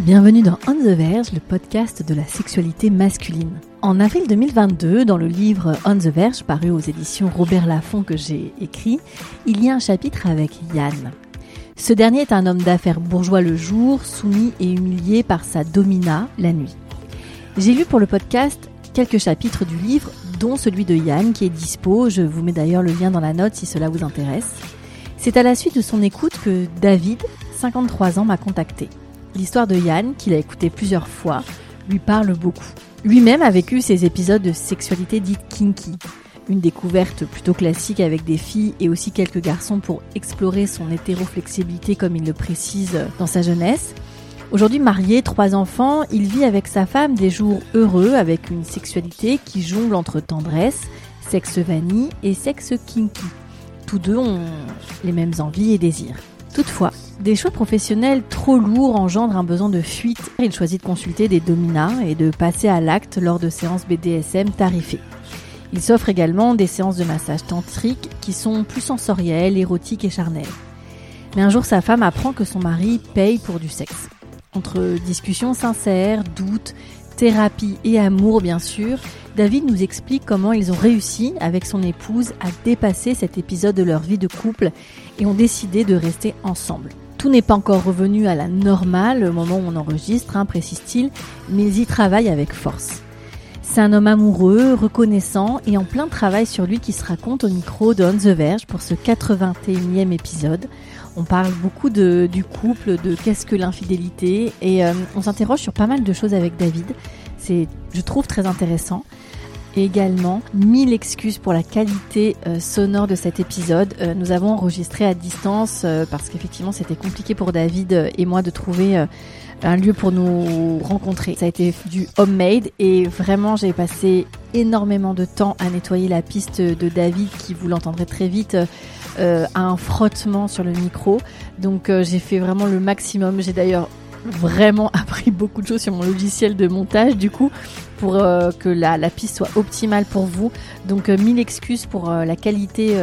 Bienvenue dans On the Verge, le podcast de la sexualité masculine. En avril 2022, dans le livre On the Verge, paru aux éditions Robert Laffont que j'ai écrit, il y a un chapitre avec Yann. Ce dernier est un homme d'affaires bourgeois le jour, soumis et humilié par sa domina la nuit. J'ai lu pour le podcast quelques chapitres du livre, dont celui de Yann qui est dispo. Je vous mets d'ailleurs le lien dans la note si cela vous intéresse. C'est à la suite de son écoute que David, 53 ans, m'a contacté. L'histoire de Yann, qu'il a écouté plusieurs fois, lui parle beaucoup. Lui-même a vécu ces épisodes de sexualité dite kinky, une découverte plutôt classique avec des filles et aussi quelques garçons pour explorer son hétéroflexibilité comme il le précise dans sa jeunesse. Aujourd'hui marié, trois enfants, il vit avec sa femme des jours heureux avec une sexualité qui jongle entre tendresse, sexe vanille et sexe kinky. Tous deux ont les mêmes envies et désirs. Toutefois, des choix professionnels trop lourds engendrent un besoin de fuite. Il choisit de consulter des dominas et de passer à l'acte lors de séances BDSM tarifées. Il s'offre également des séances de massage tantrique qui sont plus sensorielles, érotiques et charnelles. Mais un jour, sa femme apprend que son mari paye pour du sexe. Entre discussions sincères, doutes, thérapie et amour bien sûr, David nous explique comment ils ont réussi avec son épouse à dépasser cet épisode de leur vie de couple et ont décidé de rester ensemble. Tout n'est pas encore revenu à la normale au moment où on enregistre, hein, précise-t-il, mais ils y travaillent avec force. C'est un homme amoureux, reconnaissant et en plein travail sur lui qui se raconte au micro de On the Verge pour ce 81e épisode. On parle beaucoup de, du couple, de qu'est-ce que l'infidélité et euh, on s'interroge sur pas mal de choses avec David. C'est, je trouve, très intéressant. Et également, mille excuses pour la qualité euh, sonore de cet épisode. Euh, nous avons enregistré à distance parce qu'effectivement c'était compliqué pour David et moi de trouver un lieu pour nous rencontrer. Ça a été du homemade et vraiment j'ai passé énormément de temps à nettoyer la piste de David qui vous l'entendrez très vite euh, à un frottement sur le micro. Donc euh, j'ai fait vraiment le maximum. J'ai d'ailleurs vraiment appris beaucoup de choses sur mon logiciel de montage du coup pour euh, que la, la, piste soit optimale pour vous. Donc mille excuses pour la qualité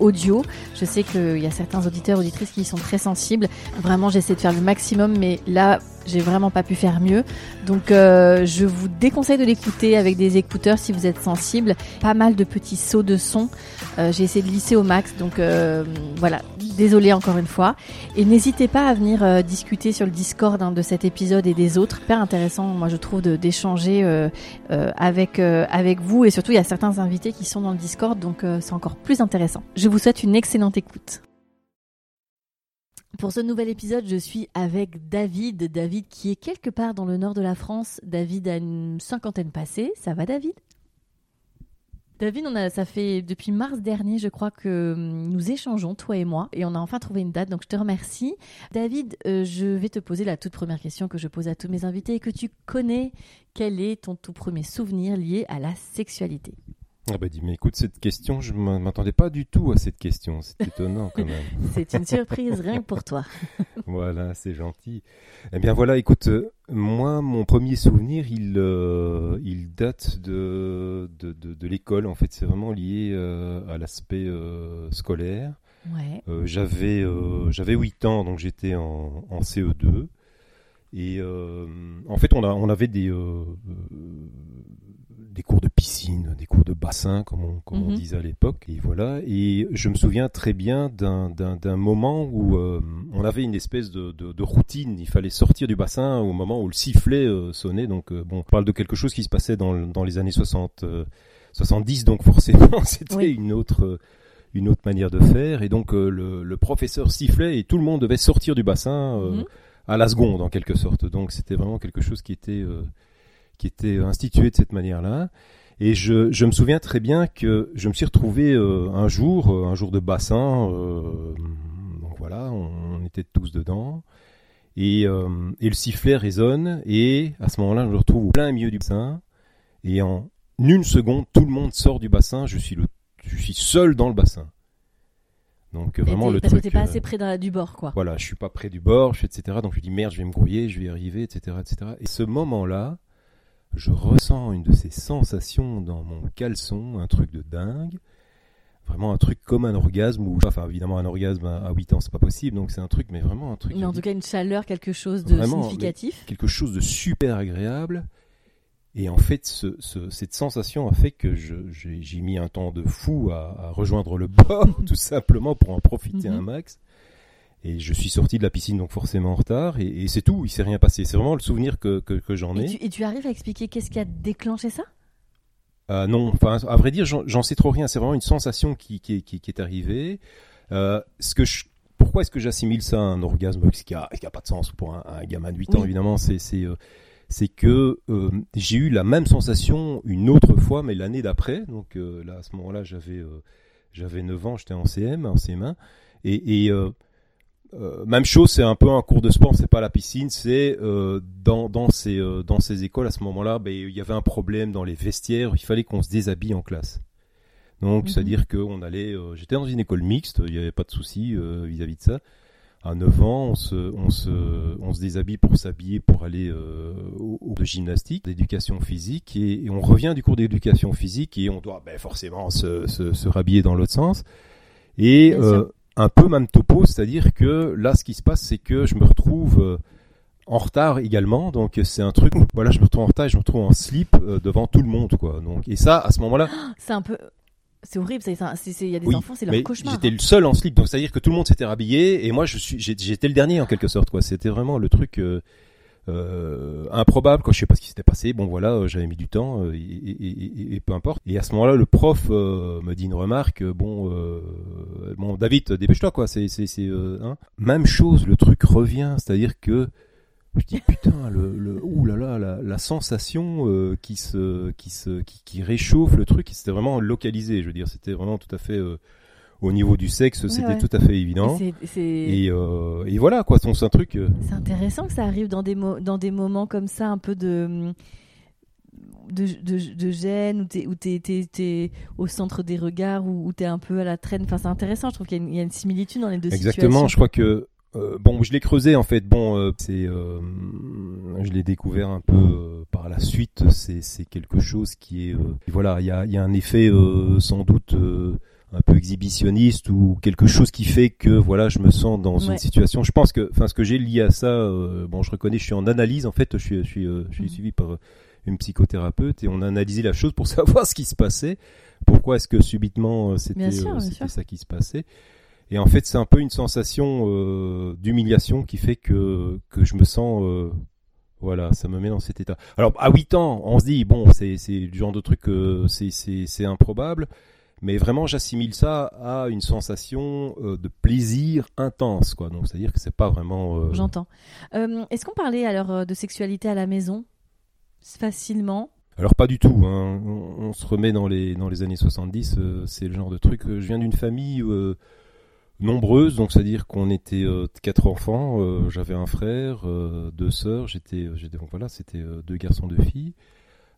audio. Je sais qu'il y a certains auditeurs auditrices qui sont très sensibles. Vraiment j'essaie de faire le maximum mais là j'ai vraiment pas pu faire mieux. Donc euh, je vous déconseille de l'écouter avec des écouteurs si vous êtes sensible. Pas mal de petits sauts de son. Euh, j'ai essayé de lisser au max. Donc euh, voilà, désolé encore une fois. Et n'hésitez pas à venir euh, discuter sur le Discord hein, de cet épisode et des autres. Hyper intéressant, moi je trouve, d'échanger euh, euh, avec avec vous. Et surtout, il y a certains invités qui sont dans le Discord, donc c'est encore plus intéressant. Je vous souhaite une excellente écoute. Pour ce nouvel épisode, je suis avec David. David qui est quelque part dans le nord de la France. David a une cinquantaine passée. Ça va David? David, ça fait depuis mars dernier, je crois que hum, nous échangeons, toi et moi, et on a enfin trouvé une date, donc je te remercie. David, euh, je vais te poser la toute première question que je pose à tous mes invités et que tu connais. Quel est ton tout premier souvenir lié à la sexualité? Ah bah dis, mais écoute, cette question, je ne m'attendais pas du tout à cette question. C'est étonnant quand même. c'est une surprise rien que pour toi. voilà, c'est gentil. Eh bien voilà, écoute, euh, moi, mon premier souvenir, il, euh, il date de, de, de, de l'école. En fait, c'est vraiment lié euh, à l'aspect scolaire. Ouais. J'avais j'avais 8 ans, donc j'étais en, en CE2. Et en fait, on, a, on avait des des cours de piscine, des cours de bassin, comme on, comme on Mhm. disait à l'époque. Et voilà. Et je me souviens très bien d'un- moment où euh, on avait une espèce de, de, de routine. Il fallait sortir du bassin au moment où le sifflet euh, sonnait. Donc, euh, bon, on parle de quelque chose qui se passait dans, dans les années 60, euh, 70. Donc, forcément, c'était Oui. une autre. euh, une autre manière de faire et donc euh, le, le professeur sifflait et tout le monde devait sortir du bassin euh, Mhm. à la seconde en quelque sorte. Donc c'était vraiment quelque chose qui était euh, qui était institué de cette manière-là. Et je, je me souviens très bien que je me suis retrouvé euh, un jour, euh, un jour de bassin, euh, donc voilà, on, était tous dedans. Et, et, le sifflet résonne et à ce moment-là, je me retrouve au plein milieu du bassin et en une seconde, tout le monde sort du bassin. Je suis le, je suis seul dans le bassin. Donc vraiment le parce truc. que t'es pas assez près du bord, quoi. Voilà, je suis pas près du bord, je etc. Donc je dis merde, je vais me grouiller, je vais y arriver, etc., etc. Et ce moment-là, je ressens une de ces sensations dans mon caleçon, un truc de dingue. Vraiment un truc comme un orgasme, ou enfin évidemment un orgasme à 8 ans c'est pas possible, donc c'est un truc, mais vraiment un truc. Mais en tout cas une chaleur, quelque chose de significatif. Quelque chose de super agréable. Et en fait, ce, ce, cette sensation a fait que j'ai mis un temps de fou à, à rejoindre le bord, tout simplement pour en profiter un mhm. max. Et je suis sorti de la piscine donc forcément en retard et, et c'est tout, il s'est rien passé. C'est vraiment le souvenir que, que, que j'en ai. Et tu, et tu, arrives à expliquer qu'est-ce qui a déclenché ça? Euh, Non, enfin à vrai dire, j'en sais trop rien. C'est vraiment une sensation qui, qui, qui, qui est arrivée. Euh, ce que je, pourquoi est-ce que j'assimile ça à un orgasme? A, qui a pas de sens pour un, un gamin de 8 ans évidemment C'est euh, c'est que euh, j'ai eu la même sensation une autre fois, mais l'année d'après. Donc euh, là, à ce moment-là, j'avais euh, j'avais 9 ans, j'étais en CM, en CM1, et, et euh, même chose, c'est un peu un cours de sport, c'est pas la piscine, c'est euh, dans, dans, ces, euh, dans ces écoles à ce moment-là, ben, il y avait un problème dans les vestiaires, il fallait qu'on se déshabille en classe. Donc, mhm. c'est-à-dire qu'on allait, j'étais dans une école mixte, il n'y avait pas de souci vis-à-vis de ça. À 9 ans, on se, on se, on se déshabille pour s'habiller pour aller au cours de gymnastique, d'éducation physique, et, on revient du cours d'éducation physique et on doit ben, forcément se, se, se rhabiller dans l'autre sens. Et un peu même topo, c'est-à-dire que là, ce qui se passe, c'est que je me retrouve euh, en retard également, donc c'est un truc. Voilà, je me retrouve en retard, et je me retrouve en slip euh, devant tout le monde, quoi. Donc et ça, à ce moment-là, c'est un peu. C'est horrible, il y a des enfants, c'est leur cauchemar. J'étais le seul en slip, donc c'est-à-dire que tout le monde s'était rhabillé et moi je suis, j'étais le dernier en quelque sorte, quoi. C'était vraiment le truc. Euh, euh, improbable quoi je sais pas ce qui s'était passé bon voilà euh, j'avais mis du temps euh, et, peu importe et à ce moment-là le prof me dit une remarque bon bon David dépêche-toi quoi c'est c'est c'est hein. même chose le truc revient c'est-à-dire que je dis putain le, ouh là là la, la sensation qui se qui se qui, qui réchauffe le truc c'était vraiment localisé je veux dire c'était vraiment tout à fait au niveau du sexe, c'était tout à fait évident. Et, euh, et, voilà, quoi, c'est un truc. Euh. C'est intéressant que ça arrive dans des, dans des moments comme ça, un peu de. De, de, gêne, où tu es, au centre des regards, où, où tu es un peu à la traîne. Enfin, c'est intéressant, je trouve qu'il y, a une similitude dans les deux Exactement, je crois que euh, bon, je l'ai creusé en fait. Bon, c'est, je l'ai découvert un peu par la suite. C'est quelque chose qui est, voilà, il y a, y a, un effet sans doute un peu exhibitionniste ou quelque chose qui fait que voilà je me sens dans une situation. Je pense que enfin ce que j'ai lié à ça euh, bon je reconnais je suis en analyse en fait je suis je suis euh, je suis mhm. suivi par une psychothérapeute et on a analysé la chose pour savoir ce qui se passait. Pourquoi est-ce que subitement euh, c'était ça qui se passait. Et en fait c'est un peu une sensation d'humiliation qui fait que que je me sens voilà, ça me met dans cet état. Alors à 8 ans, on se dit bon, c'est c'est du genre de truc c'est c'est improbable mais vraiment j'assimile ça à une sensation euh, de plaisir intense quoi. Donc c'est à dire que c'est pas vraiment euh, j'entends. Euh, est-ce qu'on parlait alors de sexualité à la maison? Facilement? Alors pas du tout hein. on, se remet dans les dans les années 70 c'est le genre de truc je viens d'une famille nombreuse donc c'est à dire qu'on était quatre enfants j'avais un frère deux sœurs j'étais donc voilà c'était deux garçons deux filles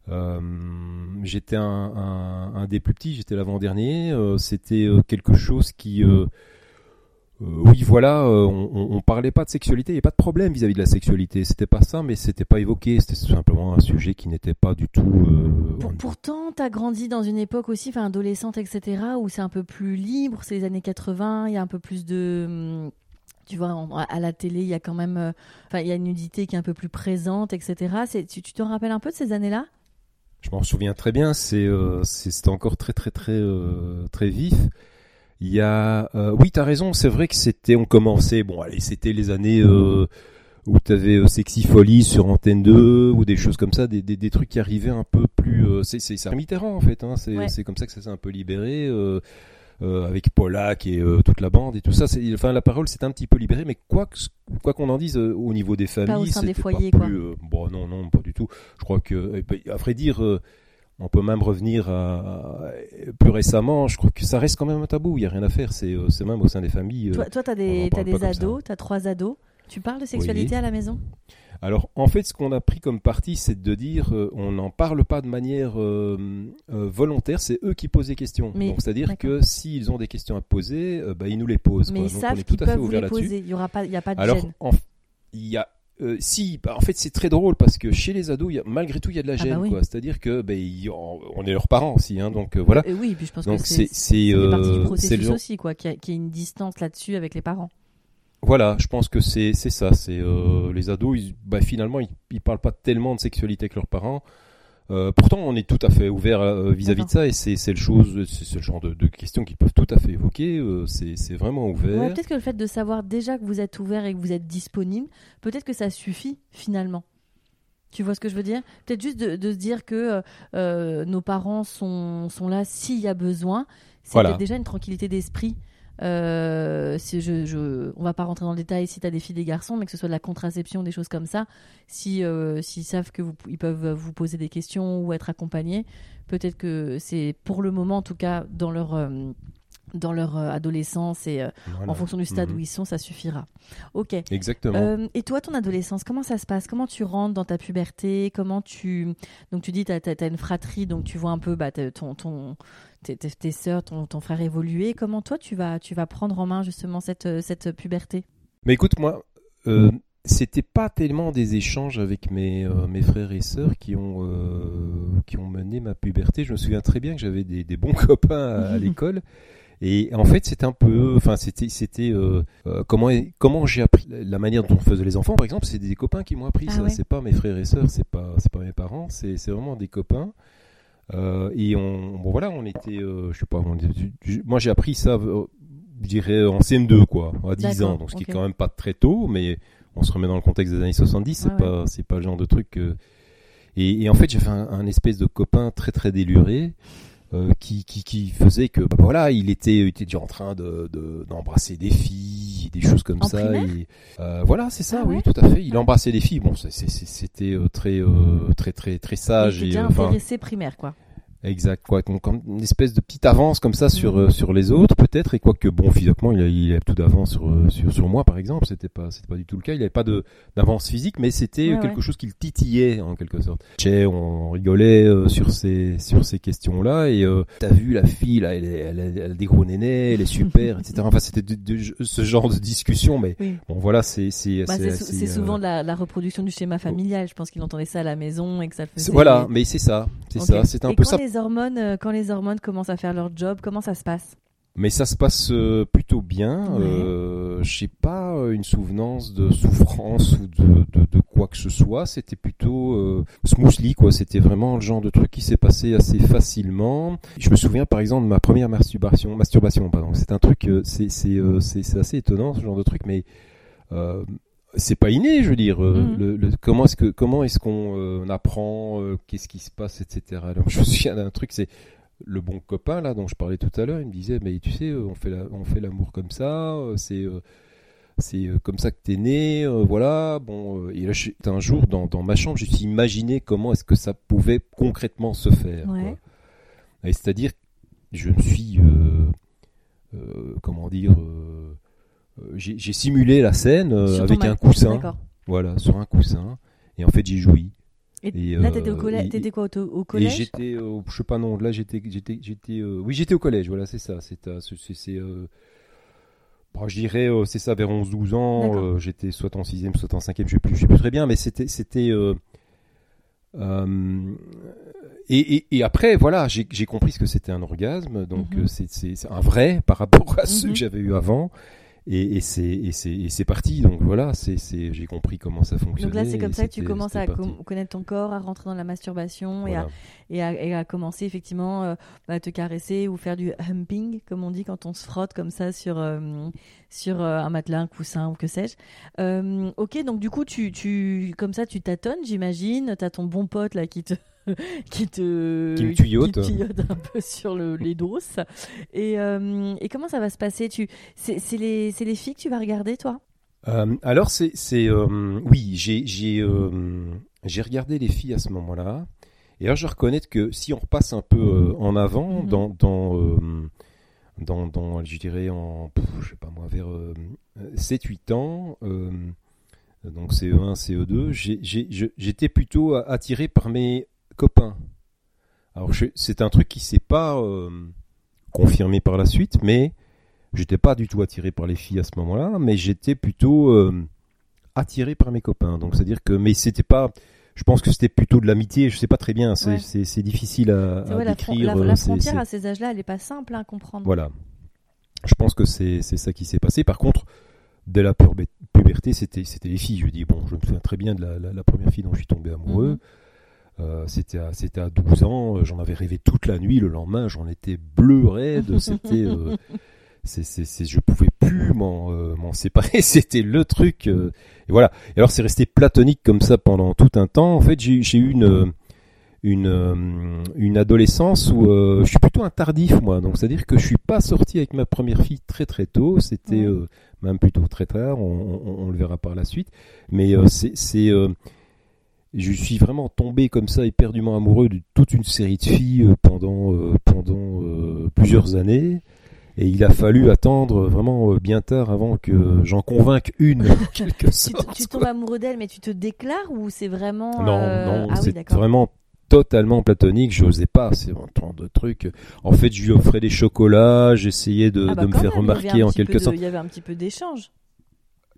j'étais un, un, un, des plus petits, j'étais l'avant-dernier. Euh, c'était euh, quelque chose qui oui, voilà, on, on, parlait pas de sexualité, il n'y a pas de problème vis-à-vis de la sexualité. C'était pas ça, mais c'était pas évoqué. C'était simplement un sujet qui n'était pas du tout. Pour, pourtant, t'as grandi dans une époque aussi, enfin adolescente, etc., où c'est un peu plus libre. C'est les années 80, il y a un peu plus de hum, tu vois, à la télé, il y a quand même, enfin, il y a une nudité qui est un peu plus présente, etc. Tu, tu te rappelles un peu de ces années-là? Je m'en souviens très bien, c'est euh, c'était encore très très très euh, très vif. Il y a euh, oui, tu as raison, c'est vrai que c'était on commençait bon, allez, c'était les années euh, où tu avais Sexy Folie sur Antenne 2 ou des choses comme ça, des, des, des trucs qui arrivaient un peu plus c'est c'est ça Mitterrand en fait hein, c'est c'est comme ça que ça s'est un peu libéré euh, avec Polak et euh, toute la bande et tout ça. C'est, enfin, la parole s'est un petit peu libérée, mais quoi quoi qu'on en dise euh, au niveau des familles, pas au sein des foyers, pas plus, bon, non, non, pas du tout. Je crois que, à vrai dire On peut même revenir à, plus récemment. Je crois que ça reste quand même un tabou. Il n'y a rien à faire. C'est même au sein des familles. Toi, tu as des, as des ados, tu as trois ados. Tu parles de sexualité à la maison? Alors en fait, ce qu'on a pris comme parti, c'est de dire euh, on n'en parle pas de manière euh, euh, volontaire, c'est eux qui posent des questions. Donc c'est-à-dire que s'ils ont des questions à poser, bah, ils nous les posent. Mais ils savent qu'ils peuvent vous les poser. Il n'y aura pas, il y a pas de Alors, gêne. il y a si, bah, en fait, c'est très drôle parce que chez les ados, y a, malgré tout, il y a de la ah, gêne, bah quoi. C'est-à-dire que, ben, on est leurs parents aussi, hein, donc voilà. oui, puis je pense que c'est c'est partie du processus aussi, quoi, qu'il y, ait une distance là-dessus avec les parents. Voilà, je pense que c'est ça. C'est euh, les ados, ils, bah, finalement, ils, ils parlent pas tellement de sexualité avec leurs parents. Euh, pourtant, on est tout à fait ouvert euh, vis-à-vis de ça, et c'est le chose, c'est le genre de, de questions qu'ils peuvent tout à fait évoquer. Euh, c'est vraiment ouvert. Ouais, peut-être que le fait de savoir déjà que vous êtes ouvert et que vous êtes disponible, peut-être que ça suffit finalement. Tu vois ce que je veux dire? Peut-être juste de, de, se dire que nos parents sont sont là s'il y a besoin. C'est voilà. déjà une tranquillité d'esprit. Euh, si je, je, on va pas rentrer dans le détail si tu as des filles, des garçons, mais que ce soit de la contraception, des choses comme ça. Si euh, s'ils savent que vous, ils peuvent vous poser des questions ou être accompagnés, peut-être que c'est pour le moment, en tout cas, dans leur euh, dans leur euh, adolescence et en fonction du stade mhm. où ils sont, ça suffira. Ok. Exactement. et toi, ton adolescence, comment ça se passe? Comment tu rentres dans ta puberté? Comment tu donc tu dis tu as, une fratrie, donc tu vois un peu bah, ton ton tes, tes, sœurs, ton, ton, frère évoluer. Comment toi, tu vas, tu vas prendre en main justement cette, euh, cette puberté? Mais écoute, moi, euh, c'était pas tellement des échanges avec mes, euh, mes frères et sœurs qui ont, euh, qui ont mené ma puberté. Je me souviens très bien que j'avais des, des, bons copains à, l'école. Et en fait, c'était un peu, enfin, c'était, c'était comment, comment j'ai appris la manière dont on faisait les enfants, par exemple, c'est des copains qui m'ont appris ah ça. C'est pas mes frères et sœurs, c'est pas, c'est pas mes parents, c'est, c'est vraiment des copains. Euh, et on, bon voilà, on était, euh, je sais pas, moi j'ai appris ça, euh, je dirais en CM2 quoi, à 10 ans, donc ce qui est quand même pas très tôt, mais on se remet dans le contexte des années 70, c'est pas, c'est pas le genre de truc. Et, et, en fait, j'avais un, un, espèce de copain très très déluré. Euh, qui, qui, qui, faisait que bah, voilà il était il était déjà en train de d'embrasser des filles des choses comme ça et, euh, voilà c'est ça ah oui tout à fait. Il embrassait des filles. Bon c'était euh, très très très très sage était déjà intéressé primaire quoi Exact, quoi, comme une espèce de petite avance comme ça sur euh, sur les autres peut-être et quoique bon physiquement il a, il a tout d'avance sur, euh, sur sur moi par exemple, c'était pas c'était pas du tout le cas, il avait pas de d'avance physique mais c'était quelque chose qui le titillait en quelque sorte. On rigolait euh, sur ces sur ces questions-là et t'as vu la fille là, elle, elle, elle, a des gros nénés, elle est super, etc. Enfin c'était de, ce genre de discussion mais bon voilà c'est c'est bah, c'est souvent la, la, reproduction du schéma familial, je pense qu'il entendait ça à la maison et que ça faisait Voilà, mais c'est ça, c'est ça, c'est un peu ça hormones, euh, quand les hormones commencent à faire leur job, comment ça se passe? Mais ça se passe euh, plutôt bien. Euh, je sais pas une souvenance de souffrance ou de, de, quoi que ce soit. C'était plutôt euh, smoothly quoi. C'était vraiment le genre de truc qui s'est passé assez facilement. Je me souviens par exemple de ma première masturbation. Masturbation, pardon. C'est un truc. c'est c'est c'est assez étonnant ce genre de truc, mais c'est pas inné, je veux dire. Euh, mm. Le, comment est-ce que comment est-ce qu'on euh, apprend, euh, qu'est-ce qui se passe, etc. Alors, je me souviens d'un truc, c'est le bon copain là dont je parlais tout à l'heure. Il me disait, mais tu sais, on fait la, on fait l'amour comme ça, c'est c'est comme ça que t'es né, voilà. Bon, et là, un jour dans, dans ma chambre, je me suis imaginé comment est-ce que ça pouvait concrètement se faire. C'est-à-dire, je me suis, comment dire j'ai simulé la scène euh, avec un coussin. Voilà, sur un coussin. Et en fait, j'ai joui. Et, là, t'étais au collège. T'étais quoi au, collège? J'étais, je sais pas non. Là, j'étais, j'étais, j'étais. oui, j'étais au collège. Voilà, c'est ça. C'est, c'est, bon, je dirais, c'est ça, vers 11-12 ans. j'étais soit en 6 soit en 5 je sais plus, je sais plus très bien, mais c'était, c'était. Et, et, et, après, voilà, j'ai compris ce que c'était un orgasme. Donc, mhm. c'est un vrai par rapport à ceux que mhm. j'avais eu avant et, et c'est parti. Donc voilà, c'est j'ai compris comment ça fonctionne. Donc là, c'est comme ça que tu commences à connaître ton corps, à rentrer dans la masturbation et, à, et, à, et, à, commencer effectivement euh, à te caresser ou faire du humping, comme on dit quand on se frotte comme ça sur, euh, sur euh, un matelas, un coussin ou que sais-je. ok, donc du coup, tu, tu, comme ça, tu tâtonnes, j'imagine. Tu as ton bon pote là qui te. qui te qui tuyote. un peu sur le, les doses. Et, euh, et comment ça va se passer? Tu, C'est les, les filles que tu vas regarder, toi? Euh, Alors, c'est euh, oui, j'ai j'ai regardé les filles à ce moment-là. Et là, je reconnais que si on repasse un peu euh, en avant, Mhm. dans, dans, euh, dans, dans, je dirais, en, je sais pas moi, vers 7-8 ans, euh, donc CE1, CE2, j'ai- j'ai- je- j'étais plutôt attiré par mes copains. Alors, c'est un truc qui s'est pas euh, confirmé par la suite, mais j'étais pas du tout attiré par les filles à ce moment-là, mais j'étais plutôt euh, attiré par mes copains. Donc, c'est-à-dire que, mais c'était pas, je pense que c'était plutôt de l'amitié. Je sais pas très bien. C'est Ouais. difficile à, à la, fron- décrire. la- euh, la frontière à ces âges-là, elle est pas simple à comprendre. Voilà. Je pense que c'est ça qui s'est passé. Par contre, dès la puberté, c'était les filles. Je dis bon, je me souviens très bien de la, la- la première fille dont je suis tombé amoureux. Mhm. Euh, c'était à, c'était à 12 ans, euh, j'en avais rêvé toute la nuit, le lendemain j'en étais bleu raide, c'était, euh, c'est, c'est, c'est- je pouvais plus m'en, euh, m'en séparer, c'était le truc, euh, et voilà. Et alors c'est resté platonique comme ça pendant tout un temps. En fait, j'ai, j'ai eu une, une, euh, une adolescence où euh, je suis plutôt un tardif moi, donc c'est à dire que je suis pas sorti avec ma première fille très très tôt, c'était euh, même plutôt très tard, on, on- on le verra par la suite, mais euh, c'est, c'est je suis vraiment tombé comme ça éperdument amoureux de toute une série de filles euh, pendant euh, pendant euh, plusieurs années et il a fallu attendre vraiment bien tard avant que j'en convainque une quelque Tu, sorte. tu tombes amoureux d'elle, mais tu te déclares ou c'est vraiment. Non, non, ah c'est vraiment totalement platonique, j'osais pas, c'est un genre de truc. En fait, je lui offrais des chocolats, j'essayais de, Ah bah de me faire même, remarquer en quelque de- sorte. Il y avait un petit peu d'échange.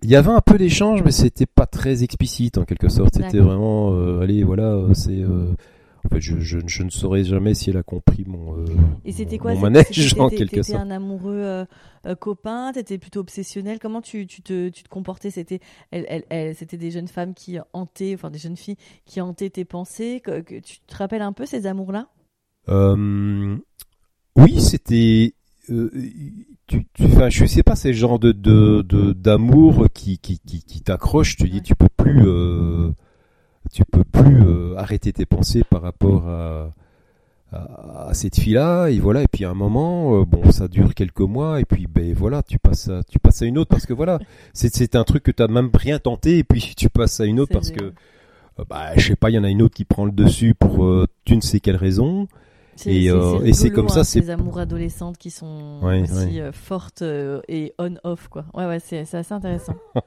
Il y avait un peu d'échange, mais c'était pas très explicite en quelque sorte. C'était vraiment, euh, allez, voilà, euh, c'est. euh, en fait, je, je, je ne saurais jamais si elle a compris mon. euh, Et c'était quoi? Mon manège en quelque sorte. un amoureux copain, t'étais plutôt obsessionnel? Comment tu, tu, te, tu te comportais? C'était elle, elle, elle- c'était des jeunes femmes qui hantaient, enfin des jeunes filles qui hantaient tes pensées? Que, que- tu te rappelles un peu ces amours-là? Oui, c'était. Euh, tu, tu, enfin, je sais pas, c'est le genre de de- d'amour qui qui qui, qui t'accroche. Tu dis, tu peux plus, euh, tu peux plus euh, arrêter tes pensées par rapport à à, à cette fille-là. Et voilà. Et puis à un moment, bon, ça dure quelques mois. Et puis ben voilà, tu passes à tu passes à une autre parce que voilà, c'est c'est un truc que t'as même rien tenté. Et puis tu passes à une autre C'est parce que bah je sais pas, il y en a une autre qui prend le dessus pour tu ne sais quelle raison. Et, c'est- euh, et c'est comme ça, hein, c'est- ces amours adolescentes qui sont Ouais, aussi ouais. euh, fortes euh, et on-off quoi. Ouais ouais, c'est assez intéressant.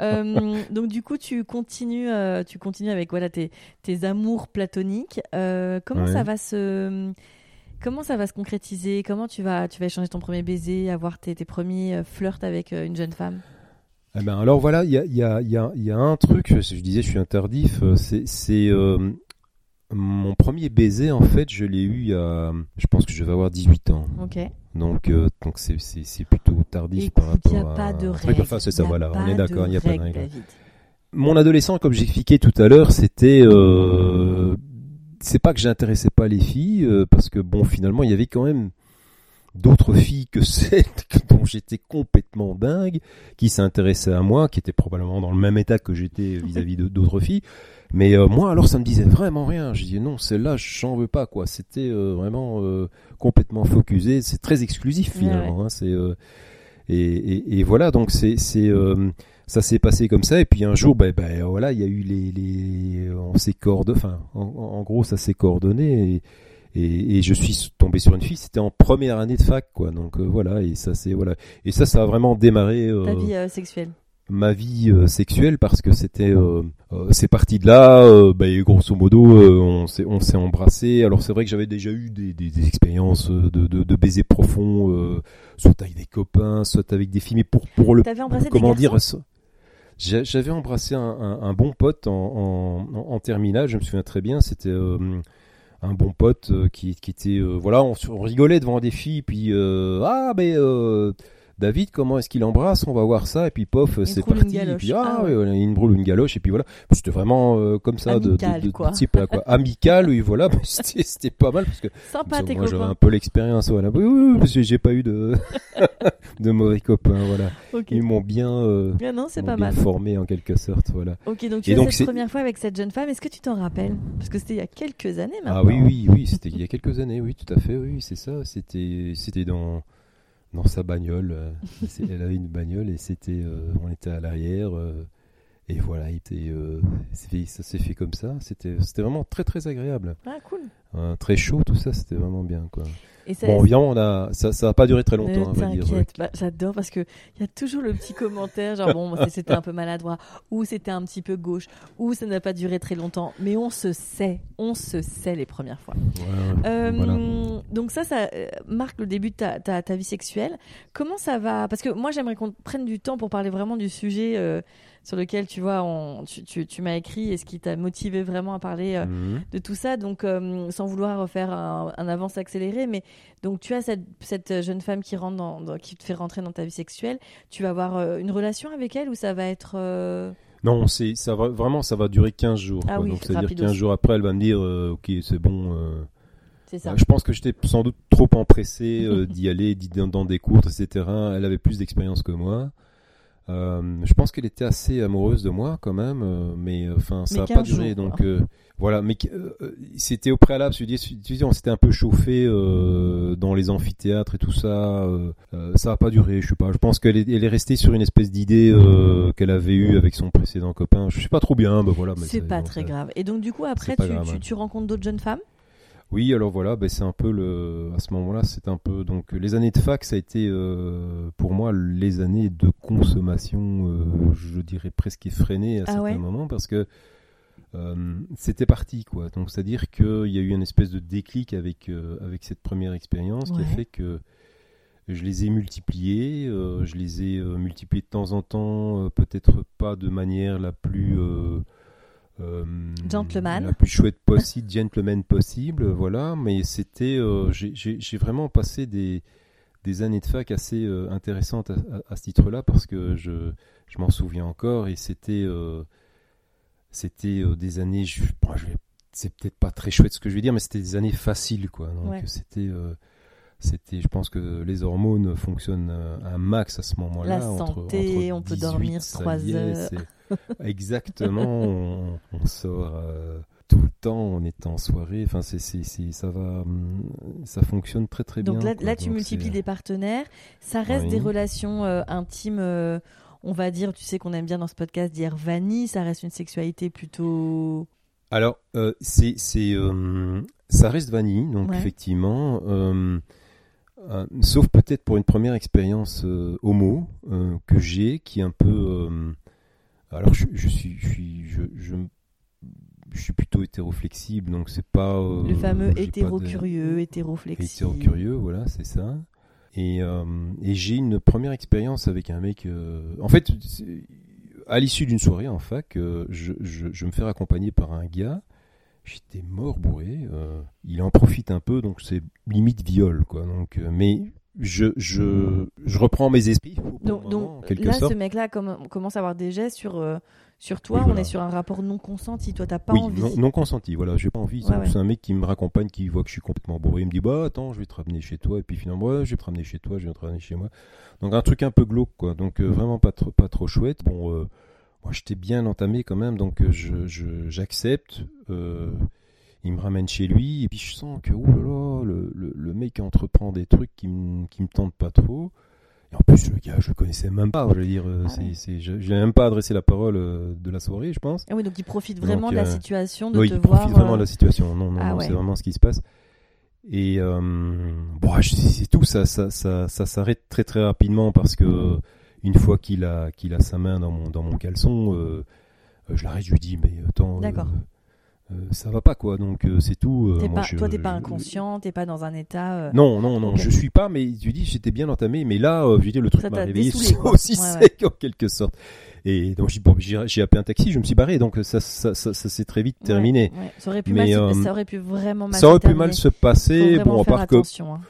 Euh, donc du coup, tu continues, euh, tu continues avec voilà tes tes amours platoniques. Comment Ouais. ça va se Comment ça va se concrétiser? Comment tu vas, tu vas échanger ton premier baiser, avoir tes, tes premiers flirts avec une jeune femme? Eh ben alors voilà, il y a, il y, a, y, a, y a un truc, je, disais je suis interdif, c'est mon premier baiser en fait, je l'ai eu y a, je pense que je vais avoir 18 ans. Ok. Donc euh, donc c'est c'est c'est plutôt tardif Écoute, par il n'y rapport a à pas de truc. Enfin c'est ça y a voilà, on est d'accord, il n'y a pas de règles, règle. David. Mon adolescent, comme j'expliquais tout à l'heure, c'était euh, c'est pas que j'intéressais pas les filles euh, parce que bon finalement il y avait quand même d'autres filles que celles dont j'étais complètement dingue qui s'intéressaient à moi qui étaient probablement dans le même état que j'étais vis-à-vis de d'autres filles mais euh, moi alors ça me disait vraiment rien. Je disais non celle-là j'en veux pas quoi. C'était euh, vraiment euh, complètement focusé. C'est très exclusif Ouais, finalement hein, c'est et, et, et voilà. Donc c'est c'est ça s'est passé comme ça. Et puis un jour ben ben voilà il y a eu les les on s'est coordonné enfin en, en gros ça s'est coordonné. Et, et, et je suis tombé sur une fille. C'était en première année de fac quoi. Donc voilà. Et ça c'est voilà. Et ça ça a vraiment démarré Ta vie sexuelle. Ma vie euh, sexuelle parce que c'était euh, euh, c'est parti de là bah, et grosso modo on s'est on s'est embrassé alors c'est vrai que j'avais déjà eu des, des, des expériences de, de, de baisers profonds soit avec des copains soit avec des filles. Mais pour pour le embrassé des comment garçons? dire j'avais embrassé un, un, un bon pote en, en, en terminale je me souviens très bien. C'était un bon pote qui, qui était voilà on, on rigolait devant des filles puis ah mais David comment est-ce qu'il embrasse? On va voir ça et puis pof c'est une parti et puis ah, Ah ouais. roule une galoche et puis voilà c'était vraiment euh, comme ça de- Amical, de, de, quoi. de type là, quoi amical oui voilà c'était pas mal parce que Sympa moi j'avais un peu l'expérience voilà oui, oui, oui, parce que j'ai pas eu de de mauvais copains voilà ils m'ont bien euh, Ah non, c'est pas bien mal. formé en quelque sorte voilà Ok, donc tu Et as donc, cette première fois avec cette jeune femme. Est-ce que tu t'en rappelles? Parce que c'était il y a quelques années maintenant. Ah oui, oui, oui, c'était il y a quelques années, oui, tout à fait, oui, c'est ça. C'était, c'était dans, dans sa bagnole. euh, Elle avait une bagnole et c'était, euh, on était à l'arrière. euh, Et voilà, il était, euh, ça s'est fait comme ça. C'était, c'était vraiment très très agréable. Ah, cool. Euh, très chaud, tout ça, c'était vraiment bien quoi. Et ça, Bon, évidemment, on a, ça, ça a pas duré très Ne longtemps, dire. t'inquiète, bah, j'adore parce que il y a toujours le petit commentaire genre bon c'était un peu maladroit ou c'était un petit peu gauche ou ça n'a pas duré très longtemps mais on se sait, on se sait les premières fois. Ouais, Euh, voilà. Donc ça, ça euh, marque le début de ta, ta, ta vie sexuelle. Comment ça va? Parce que moi, j'aimerais qu'on prenne du temps pour parler vraiment du sujet euh, sur lequel, tu vois, on, tu, tu, tu m'as écrit et ce qui t'a motivé vraiment à parler euh, Mhm. de tout ça. Donc, euh, sans vouloir faire un, un avance accéléré, mais donc tu as cette, cette jeune femme qui rentre dans, dans- qui te fait rentrer dans ta vie sexuelle. Tu vas avoir euh, une relation avec elle ou ça va être Non, c'est, ça va, vraiment, ça va durer 15 jours. Ah quoi. oui, Donc, c'est-à-dire rapidos. 15 jours après, elle va me dire, euh, ok, c'est bon. euh, c'est ça Je pense que j'étais sans doute trop empressé euh, d'y aller, d'y dans, dans des cours, etc. Elle avait plus d'expérience que moi. Euh, je pense qu'elle était assez amoureuse de moi quand même, euh, mais euh, enfin ça n'a 15 pas duré. jours, donc voilà, mais c'était au préalable. Tu dis, on s'était un peu chauffé dans les amphithéâtres et tout ça. ça n'a pas duré. Je sais pas. Je pense qu'elle est, restée sur une espèce d'idée qu'elle avait eue avec son précédent copain. Je sais pas trop bien. Bah voilà. c'est pas très grave. Et donc, du coup, après, tu, hein. tu rencontres d'autres jeunes femmes? Oui, alors voilà, ben c'est un peu le. À ce moment-là, c'est un peu donc les années de fac, ça a été euh, pour moi les années de consommation, euh, je dirais presque effrénée à Ah certains ouais moments parce que euh, c'était parti quoi. Donc c'est à dire qu'il y a eu une espèce de déclic avec avec cette première expérience qui a fait que je les ai multipliés, je les ai multipliés de temps en temps, peut-être pas de manière la plus Gentleman. la plus chouette possible, gentleman possible, voilà. Mais c'était, euh, j'ai- vraiment passé des des années de fac assez euh, intéressantes à, à- à ce titre-là parce que je je m'en souviens encore et c'était euh, c'était euh, des années, je, bon, je vais- c'est peut-être pas très chouette ce que je vais dire, mais c'était des années faciles, quoi. Donc Ouais. c'était, euh, c'était, je pense que les hormones fonctionnent euh, un max à ce moment-là. La santé, entre on peut 18, dormir ça trois y est, heures. c'est- Exactement, on, on sort euh, tout le temps, on est en soirée. Enfin, c'est, ça va, hum, ça fonctionne très très Donc bien. là, quoi. là, tu Donc, multiplies des partenaires. Ça reste Oui. des relations euh, intimes, euh, on va dire, tu sais qu'on aime bien dans ce podcast dire vanille. Ça reste une sexualité plutôt. Alors, euh, c'est, c'est, euh, ça reste vanille, donc Ouais. effectivement. euh, sauf peut-être pour une première expérience homo que j'ai, qui est un peu. Alors, je, je suis, je suis, je, je, je suis plutôt hétéroflexible, donc c'est pas. euh, le fameux pas de- hétéro-curieux, hétéro-flexible. hétéro-curieux, voilà, c'est ça. Et, euh, et j'ai une première expérience avec un mec. euh, En fait, à l'issue d'une soirée en fac, je, je, je me fais raccompagner par un gars. J'étais mort bourré. il en profite un peu, donc c'est limite viol, quoi. Donc, mais je, je, je reprends mes esprits. Donc, moment, donc en quelque là, sorte. ce mec-là comm- commence à avoir des gestes sur, euh, sur toi. Oui, on est sur un rapport non consenti. Toi, t'as pas oui, envie. non, non consenti. Voilà, j'ai pas envie. Ouais, ouais. C'est un mec qui me raccompagne, qui voit que je suis complètement bourré. Il me dit bah attends, je vais te ramener chez toi. Et puis finalement, ouais, je vais te ramener chez toi, je vais te ramener chez moi. Donc un truc un peu glauque, quoi. Donc euh, vraiment pas trop, pas trop chouette. Bon, euh, moi j'étais bien entamé quand même, donc euh, je, je- j'accepte. Il me ramène chez lui et puis je sens que ouh là là, le, le, le mec entreprend des trucs qui me qui tentent pas trop. Et en plus, le gars, je le connaissais même pas. Je veux dire, euh, Ah c'est, ouais. c'est, je, je n'ai même pas adressé la parole euh, de la soirée, je pense. Ah oui, donc il profite vraiment Donc, de la euh, situation, de Oui, te il voir. profite vraiment de la situation. Non, non, Ah non, ouais. c'est vraiment ce qui se passe. Et euh, bon, c'est tout. Ça, ça, ça, ça s'arrête très très rapidement parce que une fois qu'il a, qu'il a sa main dans mon, dans mon caleçon, euh, je l'arrête, je lui dis mais attends, D'accord. euh, ça va pas quoi. Donc euh, c'est tout. euh, moi, pas, je- toi, t'es pas inconscient, t'es pas dans un état. euh, Non, non, non, Ok. je suis pas, mais lui dis, j'étais bien entamé, mais là, euh, je dis, le truc Ça m'a réveillé aussi Ouais, ouais. sec en quelque sorte. Et donc, j'ai bon, j'ai j'ai appelé un taxi, je me suis barré, donc ça, ça, ça, ça s'est très vite terminé. ouais. Ça aurait pu Mais, mal, se- euh, ça aurait pu vraiment mal. Ça aurait se pu mal se passer, bon, à part que hein.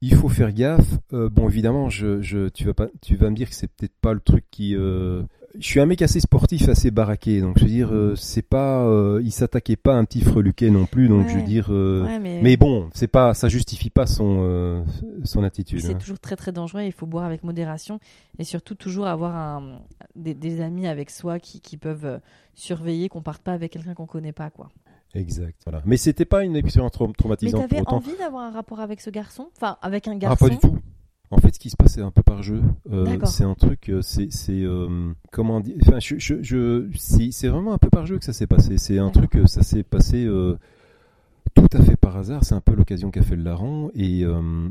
il faut faire gaffe. Euh, bon, évidemment, je, je, tu vas pas, tu vas me dire que c'est peut-être pas le truc qui. euh, Je suis un mec assez sportif, assez baraqué, donc je veux dire, euh, c'est pas, euh, il s'attaquait pas à un petit freluquet non plus, donc je veux dire. euh, Ouais, mais, Mais bon, c'est pas, ça justifie pas son, euh, son attitude. c'est hein. toujours très très dangereux. Il faut boire avec modération et surtout toujours avoir un, des, des amis avec soi qui, qui peuvent surveiller qu'on parte pas avec quelqu'un qu'on connaît pas, quoi. Exact. Voilà. Mais c'était pas une expérience trau- Mais traumatisante t'avais envie d'avoir un rapport avec ce garçon, enfin avec un Ah, garçon. pas du tout. En fait, ce qui se passe, c'est un peu par jeu. Euh, c'est un truc, euh, c'est, euh, comment dire. Enfin, je, je, je- c'est, vraiment un peu par jeu que ça s'est passé. C'est un truc, euh, ça s'est passé euh, tout à fait par hasard. C'est un peu l'occasion qu'a fait le larron. Et